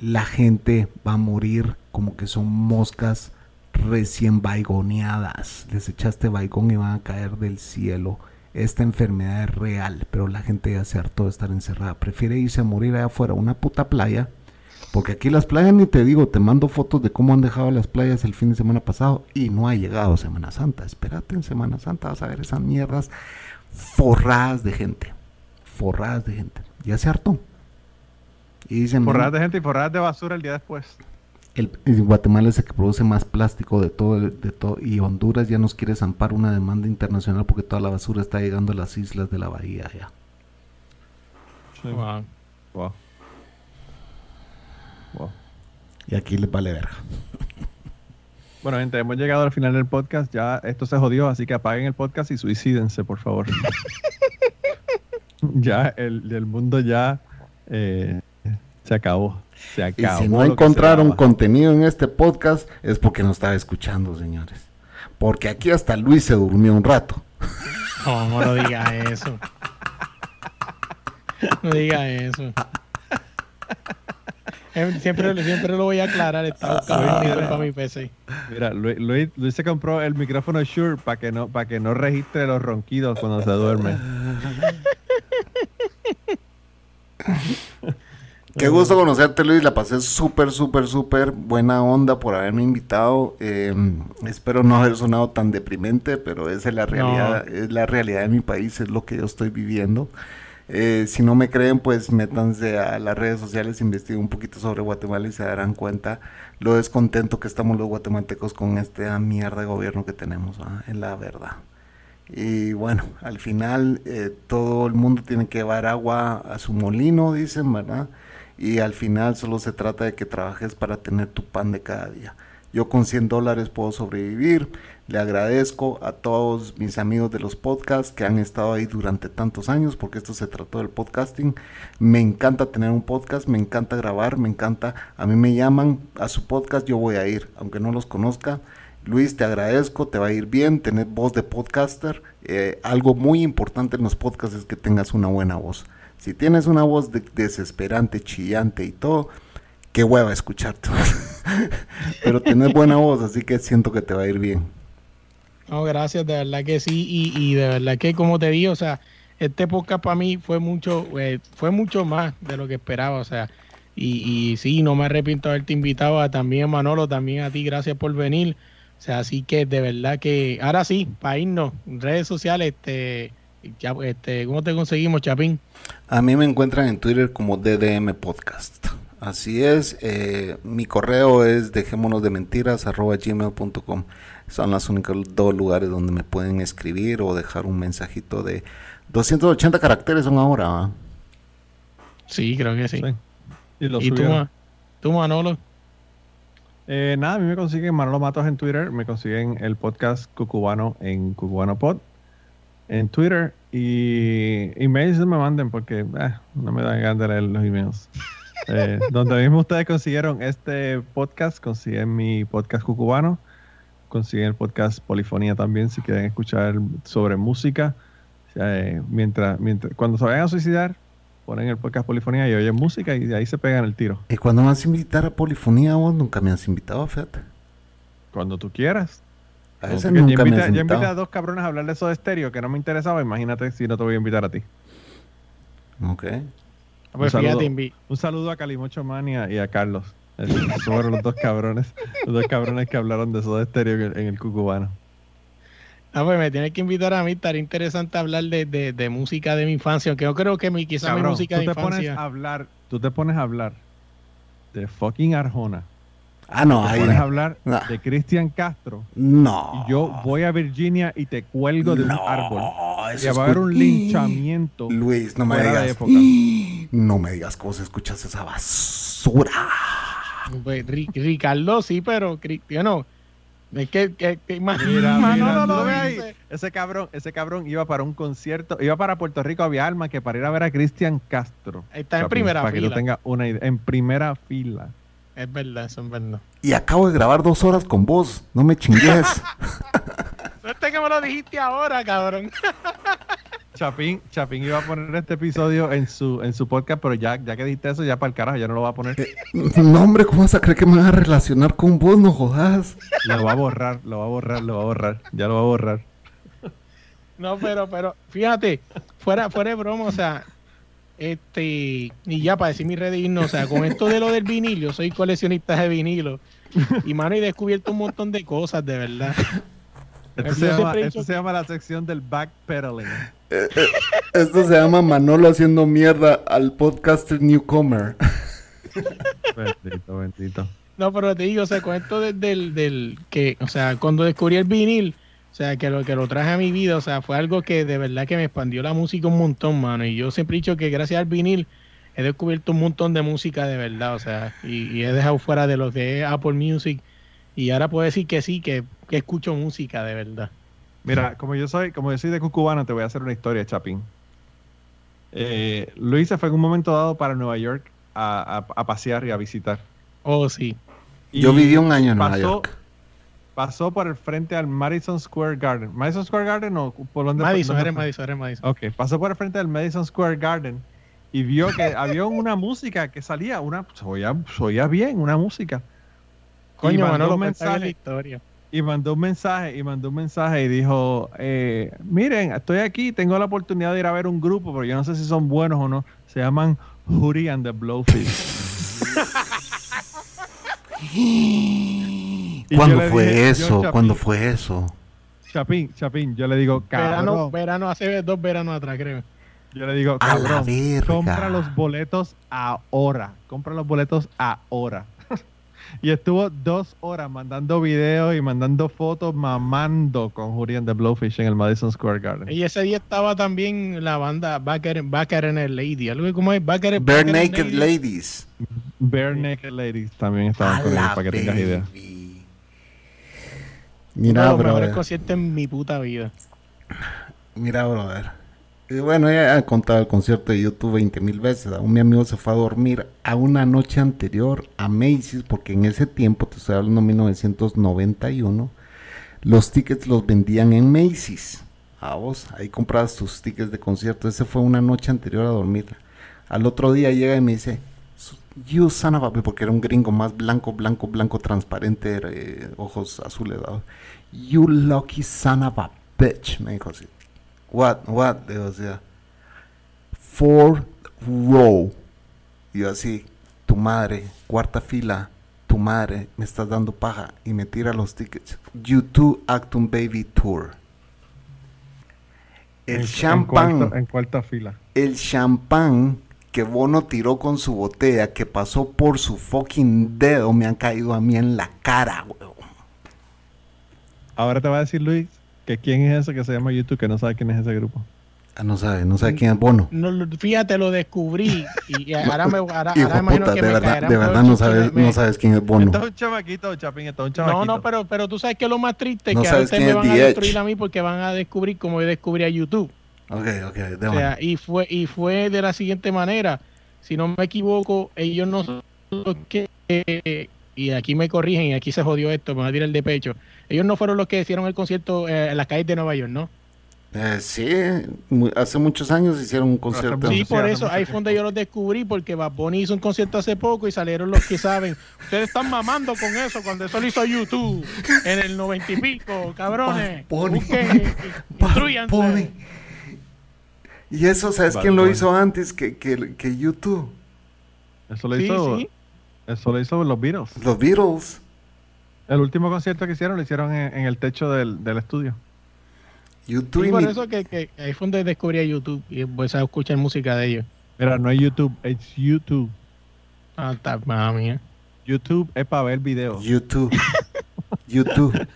la gente va a morir como que son moscas recién vaigoneadas. Les echaste vaigón y van a caer del cielo. Esta enfermedad es real, pero la gente ya se hartó de estar encerrada. Prefiere irse a morir allá afuera, una puta playa. Porque aquí las playas, ni te digo, te mando fotos de cómo han dejado las playas el fin de semana pasado y no ha llegado Semana Santa. Espérate en Semana Santa, vas a ver esas mierdas forradas de gente. Forradas de gente. Ya se hartó. Y dicen, forradas de gente y forradas de basura el día después. El, Guatemala es el que produce más plástico de todo, de todo, y Honduras ya nos quiere zampar una demanda internacional porque toda la basura está llegando a las islas de la bahía ya. Wow. Wow. Wow. Y aquí les vale verga. Bueno, gente, hemos llegado al final del podcast. Ya esto se jodió, así que apaguen el podcast y suicídense, por favor. ya el, el mundo ya eh, se acabó. Se acabó. Y si no encontraron contenido en este podcast es porque no estaba escuchando, señores. Porque aquí hasta Luis se durmió un rato. No, no lo diga eso. No diga eso. Em, siempre, siempre lo voy a aclarar. Está buscando para mi PC. Mira, Luis, Luis, se compró el micrófono Shure para que no para que no registre los ronquidos cuando se duerme. Qué gusto conocerte, Luis. La pasé súper, súper, súper buena onda por haberme invitado. Eh, espero no haber sonado tan deprimente, pero esa es la realidad, es la realidad de mi país, es lo que yo estoy viviendo. Eh, si no me creen, pues métanse a las redes sociales, investiguen un poquito sobre Guatemala y se darán cuenta lo descontento que estamos los guatemaltecos con esta mierda de gobierno que tenemos, es la verdad. Y bueno, al final eh, todo el mundo tiene que llevar agua a su molino, dicen, ¿verdad? y al final solo se trata de que trabajes para tener tu pan de cada día. Yo con 100 dólares puedo sobrevivir. Le agradezco a todos mis amigos de los podcasts que han estado ahí durante tantos años, porque esto se trató del podcasting. Me encanta tener un podcast, me encanta grabar, me encanta. A mí me llaman a su podcast, yo voy a ir, aunque no los conozca. Luis, te agradezco, te va a ir bien tener voz de podcaster. Eh, algo muy importante en los podcasts es que tengas una buena voz. Si tienes una voz desesperante, chillante y todo, qué hueva escucharte. Pero tienes buena voz, así que siento que te va a ir bien. No, gracias, de verdad que sí, y, y de verdad que como te digo, o sea, este podcast para mí fue mucho, eh, fue mucho más de lo que esperaba, o sea, y, y sí, no me arrepiento de haberte invitado, a, también Manolo, también a ti, gracias por venir, o sea, así que de verdad que, ahora sí, para irnos, redes sociales, este, este, ¿cómo te conseguimos, Chapín? A mí me encuentran en Twitter como DDM Podcast. Así es, eh, mi correo es dejémonos de mentiras arroba gmail.com. Son los únicos dos lugares donde me pueden escribir o dejar un mensajito de 280 caracteres son ahora. Sí, creo que sí. ¿Y, tú, Manolo? Eh, nada, a mí me consiguen Manolo Matos en Twitter, me consiguen el podcast Cucubano en Cucubano Pod en Twitter y emails me manden porque eh, no me dan ganas de leer los emails. Eh, donde mismo ustedes consiguieron este podcast, consiguen mi podcast Cucubano consiguen el podcast Polifonía también si quieren escuchar sobre música. Eh, mientras, mientras, cuando se vayan a suicidar, ponen el podcast Polifonía y oyen música y de ahí se pegan el tiro. ¿Y cuando vas a invitar a Polifonía vos nunca me has invitado, fíjate? Cuando tú quieras. A veces nunca me has invitado. Yo invité a dos cabrones a hablar de eso de estéreo que no me interesaba. Imagínate si no te voy a invitar a ti. Ok. Pues un, saludo, un saludo a Calimocho Mania y a Carlos. Fueron los dos cabrones, los dos cabrones que hablaron de Soda Estéreo en, el Cucubano. Ah, pues me tienes que invitar a mí, estaría interesante hablar de, de, música de mi infancia, aunque yo creo que mi, quizá mi música de te infancia... Pones a hablar, tú te pones a hablar de fucking Arjona. Ah, no, te pones a hablar de Cristian Castro. No. Y yo voy a Virginia y te cuelgo de un árbol. Y va a haber un linchamiento. Luis, no me digas. No me digas cómo se escuchas esa basura. Pues, Ricardo sí, pero Cristiano. Es que, que, Ese cabrón, ese cabrón iba para un concierto, iba para Puerto Rico a más que para ir a ver a Cristian Castro. Está en primera fila. Para que tú tengas una idea. En primera fila. Es verdad, eso es verdad. Y acabo de grabar dos horas con vos. No me chingues. Suerte que me lo dijiste ahora, cabrón. Chapín, Chapín iba a poner este episodio en su, en su podcast, pero ya, ya que dijiste eso, ya para el carajo, ya no lo va a poner. Eh, no, hombre, ¿cómo vas a creer que me vas a relacionar con vos? No jodas. Lo va a borrar, lo va a borrar, lo va a borrar. Ya lo va a borrar. No, pero, pero, fíjate, fuera, fuera de broma, o sea, este, y ya para decir mi red o sea, con esto de lo del vinilo, soy coleccionista de vinilo. Y mano, he descubierto un montón de cosas, de verdad. Esto, se llama, esto se llama la sección del backpedaling. Eh, eh, esto se llama Manolo haciendo mierda al podcaster newcomer. bendito, bendito. No, pero te digo, o sea, con esto del, del, que, o sea, cuando descubrí el vinil, o sea, que lo que lo traje a mi vida, o sea, fue algo que de verdad que me expandió la música un montón, mano. Y yo siempre he dicho que gracias al vinil he descubierto un montón de música de verdad, o sea, y, he dejado fuera de los de Apple Music. Y ahora puedo decir que sí, que, que escucho música de verdad. Mira, como yo soy, como yo soy de Cucubano, te voy a hacer una historia, Chapín. Eh, Luis se fue en un momento dado para Nueva York a, pasear y a visitar. Oh, sí. yo viví un año en Nueva York. Pasó por el frente al Madison Square Garden. ¿Madison Square Garden o por dónde? Madison, era Madison, era Madison. Ok, pasó por el frente del Madison Square Garden y vio que había una música que salía, una, se oía, bien, una música. Coño, Manolo, mensaje, la historia y mandó un mensaje y mandó un mensaje y dijo eh, miren estoy aquí tengo la oportunidad de ir a ver un grupo pero yo no sé si son buenos o no se llaman Hoodie and the Blowfish ¿Cuándo fue eso? ¿Cuándo fue eso? Chapín, Chapín, yo le digo, cabrón. Verano, hace dos veranos atrás, creo. Yo le digo, cabrón, compra los boletos ahora. Compra los boletos ahora. Y estuvo dos horas mandando videos y mandando fotos mamando con Julian the Blowfish en el Madison Square Garden. Y ese día estaba también la banda Backer, Backer and Lady. Algo como es Backer, Bare Naked Ladies. Bare Naked Ladies también estaban con él, para que tengas idea. Mira, Uno de los brother. mejores conciertos en mi puta vida. Mira, brother. Y bueno, ya he contado el concierto de YouTube 20 mil veces. Aún mi amigo se fue a dormir a una noche anterior a Macy's, porque en ese tiempo, te estoy hablando de 1991, los tickets los vendían en Macy's. A vos, ahí comprabas tus tickets de concierto. Ese fue una noche anterior a dormir. Al otro día llega y me dice, You son of a bitch", porque era un gringo más blanco, blanco, blanco, transparente, eh, ojos azules. ¿no? You lucky son of a bitch, me dijo así. What, what, digo, o sea, fourth row. Y yo así, tu madre, cuarta fila, tu madre, me estás dando paja y me tira los tickets. U2 Acton Baby Tour. El En- en champán cuarta- En cuarta fila. el champán que Bono tiró con su botella, que pasó por su fucking dedo, me han caído a mí en la cara, weón. Ahora te va a decir Luis que quién es ese que se llama YouTube que no sabe quién es ese grupo. Ah, no sabe, no sabe quién es Bono. No, fíjate, lo descubrí. Y ahora me ahora, Hijo ahora de imagino puta, que de me verdad, de verdad no sabes, me- no sabes quién es Bono. Esto es un chamaquito, Chapín, esto es un chamaquito. No, no, pero, pero tú sabes que lo más triste es No que ahora ustedes me van a destruir a mí porque van a descubrir como yo descubrí a YouTube. Ok, ok, O déjame. sea, y fue, y fue de la siguiente manera. Si no me equivoco, ellos no son los que. y aquí me corrigen, y aquí se jodió esto, me van a tirar el de pecho. Ellos no fueron los que hicieron el concierto eh, en las calles de Nueva York, ¿no? Eh, sí, hace muchos años hicieron un concierto. Sí, sí, por eso, ahí fue donde yo los descubrí, porque Bad Bunny hizo un concierto hace poco y salieron los que saben. Ustedes están mamando con eso cuando eso lo hizo YouTube en el noventa y pico, cabrones. Busquen. Y eso, ¿sabes Bad quién lo hizo antes que, que, que YouTube? Eso lo Sí, hizo, sí. eso lo hizo los Beatles. Los Beatles. El último concierto que hicieron lo hicieron en, en el techo del, del estudio. YouTube y por eso que, que ahí fue donde descubrí a YouTube y empecé a escuchar música de ellos. Mira, no es YouTube, es YouTube. Ah, está, mamá mía. YouTube es para ver videos. YouTube. YouTube.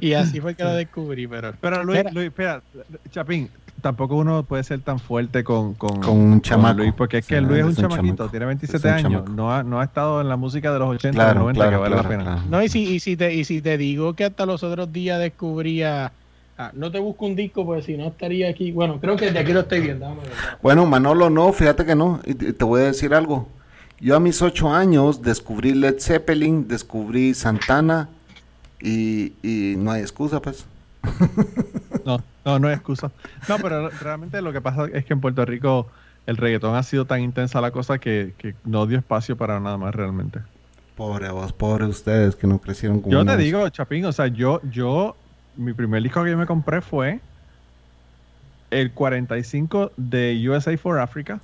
Y así fue que lo descubrí, pero. Pero Luis, Espera. Luis, espera, Chapín, tampoco uno puede ser tan fuerte con, con, Con un chamaco. Luis, porque es que Luis es un es un chamaquito, chamaco. tiene 27 Es un años, no ha, no ha estado en la música de los 80 y Claro, 90 claro, que vale claro, la pena. claro. No, y si, y si te, y si te digo que hasta los otros días descubría. ah, no te busco un disco, porque si no estaría aquí. Bueno, creo que de aquí lo estoy viendo. Bueno, Manolo, no, fíjate que no. Y te te voy a decir algo. Yo a mis ocho años descubrí Led Zeppelin, descubrí Santana y, y no hay excusa, pues. No, no, no hay excusa. No, pero realmente lo que pasa es que en Puerto Rico el reggaetón ha sido tan intensa la cosa que, que no dio espacio para nada más realmente. Pobre vos, pobre ustedes que no crecieron con Yo te digo, Chapín, o sea, yo, yo, mi primer disco que yo me compré fue el 45 de USA for Africa.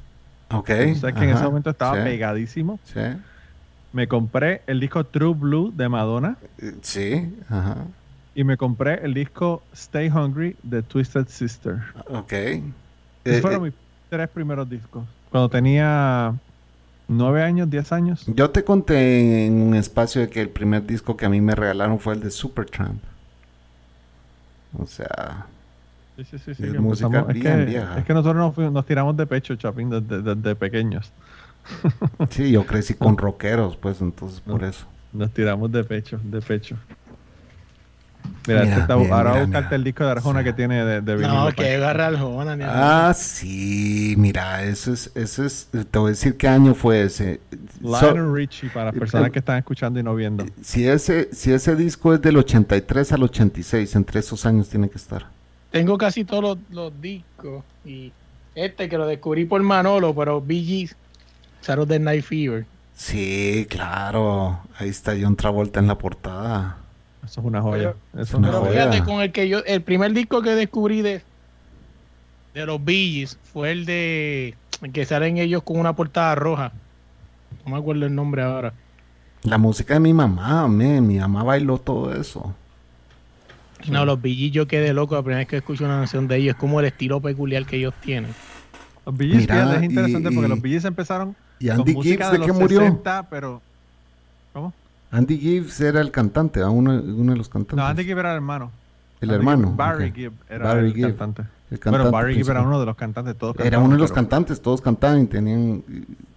Ok. o sea, que en ese momento estaba sí, pegadísimo. Sí, Me compré el disco True Blue de Madonna sí, ajá. Y me compré el disco Stay Hungry de Twisted Sister. Ok. Esos Eh, fueron eh, mis tres primeros discos. Cuando tenía nueve años, diez años. yo te conté en un espacio de que el primer disco que a mí me regalaron fue el de Supertramp. O sea, Sí, sí, sí, sí, Es que música es, bien que, vieja. es que nosotros nos, tiramos de pecho, Chapín, desde, desde pequeños. sí, yo crecí con rockeros, pues entonces por No. eso. Nos tiramos de pecho, de pecho. Mira, Mira, este está- mira, ahora mira, buscarte mira. el disco de Arjona Sí. que tiene de, de vinilo, No, pues. que agarra al Jona, ni Ah, sí, mira, eso es, eso es, te voy a decir qué año fue ese. So- Lionel Richie para las personas eh, que están escuchando y no viendo. si ese, si ese disco es del 83 al 86, entre esos años tiene que estar. Tengo casi todos los, los discos. Y este que lo descubrí por Manolo, pero BG, Saturday Night Fever. Sí, claro, ahí está John Travolta en la portada. Eso es una joya. Eso es una Pero joya. fíjate, con el que yo, el primer disco que descubrí de, de los Billys fue el de el que salen ellos con una portada roja. No me acuerdo el nombre ahora. La música de mi mamá, me, mi mamá bailó todo eso. No, los Billys yo quedé loco la primera vez que escucho una canción de ellos. Es como el estilo peculiar que ellos tienen. Los fíjate, es interesante y- porque los Gees empezaron Y con Andy música Gibbs, de ¿de los qué murió? 60, pero... Andy Gibbs era el cantante, ¿ah? uno, uno de los cantantes. No, Andy Gibb era el hermano. el Andy hermano. Gibb- Barry ok. Gibb era Barry el Gibb, cantante. el Bueno, Barry Gibb era uno de los cantantes, todos Era uno de los pero- cantantes, todos cantaban y tenían...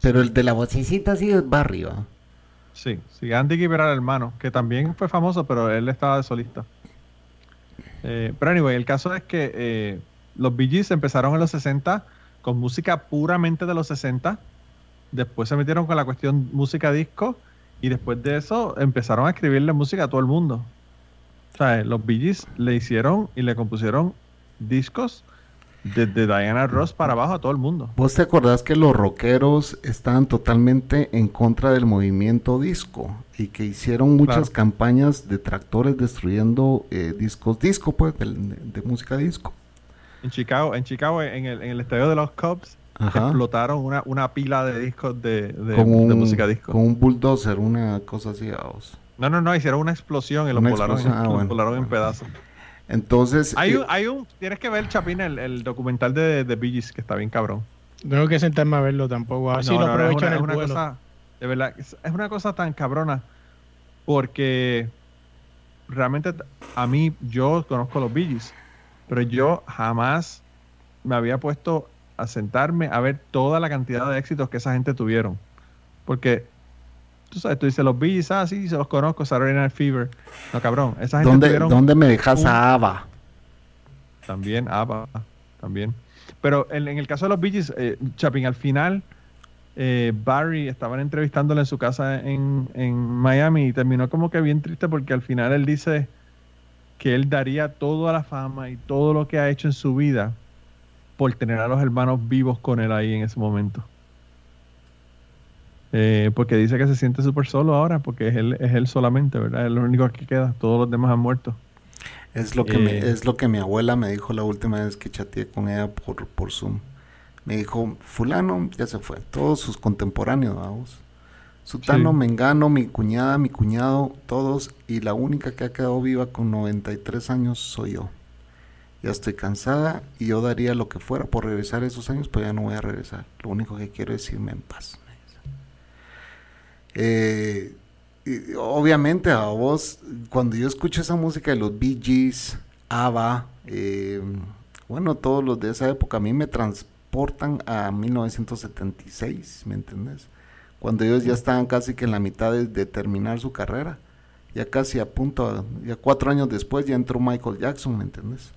Pero el de la vocecita sí es Barry, ¿va? Sí, sí, Andy Gibb era el hermano, que también fue famoso, pero él estaba de solista. Eh, pero anyway, el caso es que eh, los Bee Gees empezaron en los 60 con música puramente de los 60. Después se metieron con la cuestión música disco. Y después de eso empezaron a escribirle música a todo el mundo. O sea, los Bee Gees le hicieron y le compusieron discos desde Diana Ross para abajo a todo el mundo. ¿Vos te acordás que los rockeros estaban totalmente en contra del movimiento disco y que hicieron muchas campañas de tractores destruyendo eh, discos disco, pues, de, música disco? En Chicago, en Chicago, en el, en el estadio de los Cubs, explotaron una, una, pila de discos de, de, música disco. Con un bulldozer, una cosa así. No, no, no, hicieron una explosión y los volaron, en, ah, volaron en pedazos. Entonces. Hay un, hay un, tienes que ver, Chapín, el, el documental de, de Bee Gees, que está bien cabrón. Tengo que sentarme a verlo tampoco. Así lo aprovecho en el Cosa, de verdad, es, una cosa tan cabrona. Porque realmente a mí, yo conozco los Bee Gees, pero yo jamás me había puesto a sentarme a ver toda la cantidad de éxitos que esa gente tuvieron. Porque tú sabes, tú dices los Bees, ah, sí, se los conozco, Saturday Night Fever. No, cabrón, esa gente ¿Dónde, ¿dónde me dejas a Ava? También, Ava, también. Pero en, el caso de los Bee Gees, eh, Chapin, al final, eh, Barry estaban entrevistándole en su casa en, en Miami y terminó como que bien triste porque al final él dice que él daría toda la fama y todo lo que ha hecho en su vida por tener a los hermanos vivos con él ahí en ese momento. Eh, porque dice que se siente súper solo ahora, porque es él, es él solamente, ¿verdad? Es lo único que queda, todos los demás han muerto. Es lo que, me, eh, es lo que mi abuela me dijo la última vez que chateé con ella por, por Zoom. Me dijo, fulano ya se fue, todos sus contemporáneos, vamos. Sutano, Mengano, mi cuñada, mi cuñado, todos, y la única que ha quedado viva con 93 años soy yo. Ya estoy cansada y yo daría lo que fuera por regresar esos años, pero ya no voy a regresar. Lo único que quiero es irme en paz. Eh, obviamente a vos, cuando yo escucho esa música de los Bee Gees, ABBA, eh, bueno, todos los de esa época a mí me transportan a 1976, ¿me entendés? Cuando ellos ya estaban casi que en la mitad de, terminar su carrera, ya casi a punto, ya cuatro años después ya entró Michael Jackson, ¿me entendés?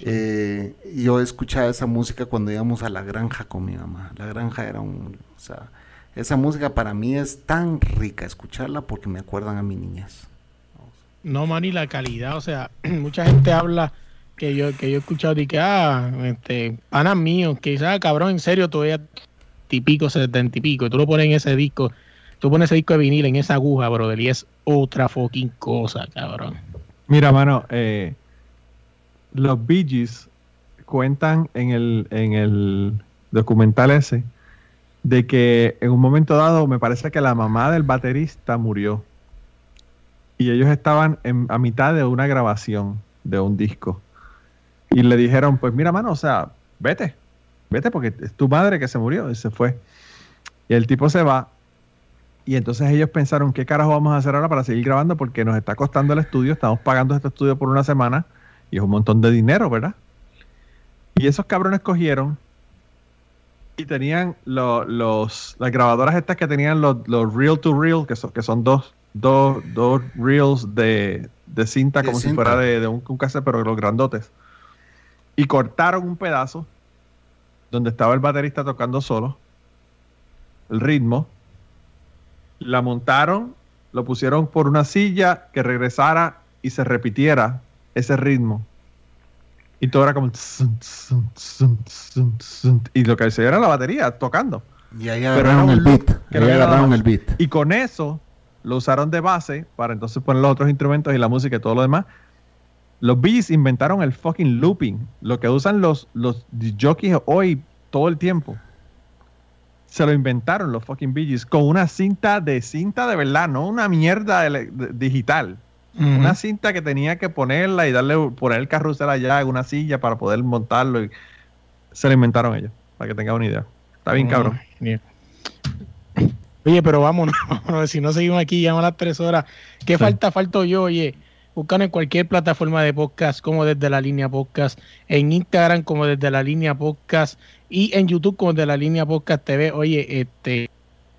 Eh, yo escuchaba esa música cuando íbamos a la granja con mi mamá. La granja era un, o sea, esa música para mí es tan rica escucharla porque me acuerdan a mi niñez. No, man, y la calidad, o sea, mucha gente habla que yo que yo he escuchado de que, ah, este, panas míos, que ah, cabrón, en serio, todavía típico, setenta y pico, tú lo pones en ese disco, tú pones ese disco de vinil en esa aguja, brother, y es otra fucking cosa, cabrón. Mira, mano, eh, los Bee Gees cuentan en el, en el documental ese de que en un momento dado me parece que la mamá del baterista murió y ellos estaban a mitad de una grabación de un disco. Y le dijeron pues mira mano o sea vete vete porque es tu madre que se murió y se fue. Y el tipo se va. Y entonces ellos pensaron qué carajo vamos a hacer ahora para seguir grabando porque nos está costando el estudio estamos pagando este estudio por una semana y es un montón de dinero verdad y esos cabrones cogieron y tenían los, las grabadoras estas que tenían los, los reel to reel, que son, que son dos, dos, dos reels de, cinta, como si fuera de, un, un cassette, pero los grandotes. Y cortaron un pedazo donde estaba el baterista tocando solo, el ritmo, la montaron, lo pusieron por una silla que regresara y se repitiera ese ritmo y todo era como. Y lo que se era la batería tocando. Y ahí agarraron el beat. Ahí agarraron el beat. Y con eso lo usaron de base para entonces poner los otros instrumentos y la música y todo lo demás. Los Bees inventaron el fucking looping. Lo que usan los, los jockeys hoy todo el tiempo. Se lo inventaron los fucking Bees con una cinta de cinta de verdad, no una mierda digital. Una cinta que tenía que ponerla y darle poner el carrusel allá en una silla para poder montarlo. Y se lo inventaron ellos, para que tengan una idea. Está bien, cabrón. Oye, pero vámonos, si no seguimos aquí, ya a las tres horas. ¿Qué falta? Falto yo, oye. Buscan en cualquier plataforma de podcast como desde la línea podcast, en Instagram como desde la línea podcast y en YouTube como desde la línea podcast TV. Oye, este,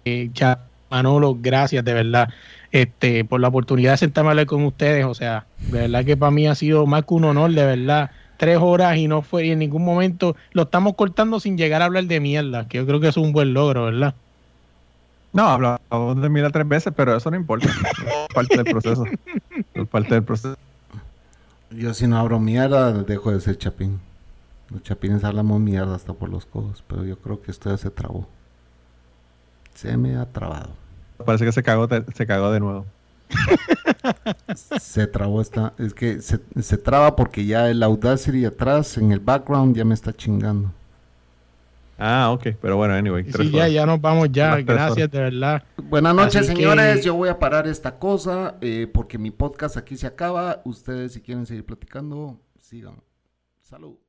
eh, ya Manolo, gracias de verdad este, por la oportunidad de sentarme a hablar con ustedes. O sea, de verdad que para mí ha sido más que un honor, de verdad. Tres horas y no fue y en ningún momento lo estamos cortando sin llegar a hablar de mierda, que yo creo que es un buen logro, ¿verdad? No, hablamos de mierda tres veces, pero eso no importa. es parte del proceso. Es parte del proceso. Yo si no abro mierda, dejo de ser chapín. Los chapines hablamos mierda hasta por los codos, pero yo creo que esto ya se trabó. Se me ha trabado. Parece que se cagó, se cagó de nuevo. se trabó esta. Es que se, se traba porque ya el Audacity atrás, en el background, ya me está chingando. Ah, ok, pero bueno, anyway. Sí, ya, ya nos vamos ya, gracias de verdad. Buenas noches, señores. Yo voy a parar esta cosa eh, porque mi podcast aquí se acaba. Ustedes, si quieren seguir platicando, sigan. Salud.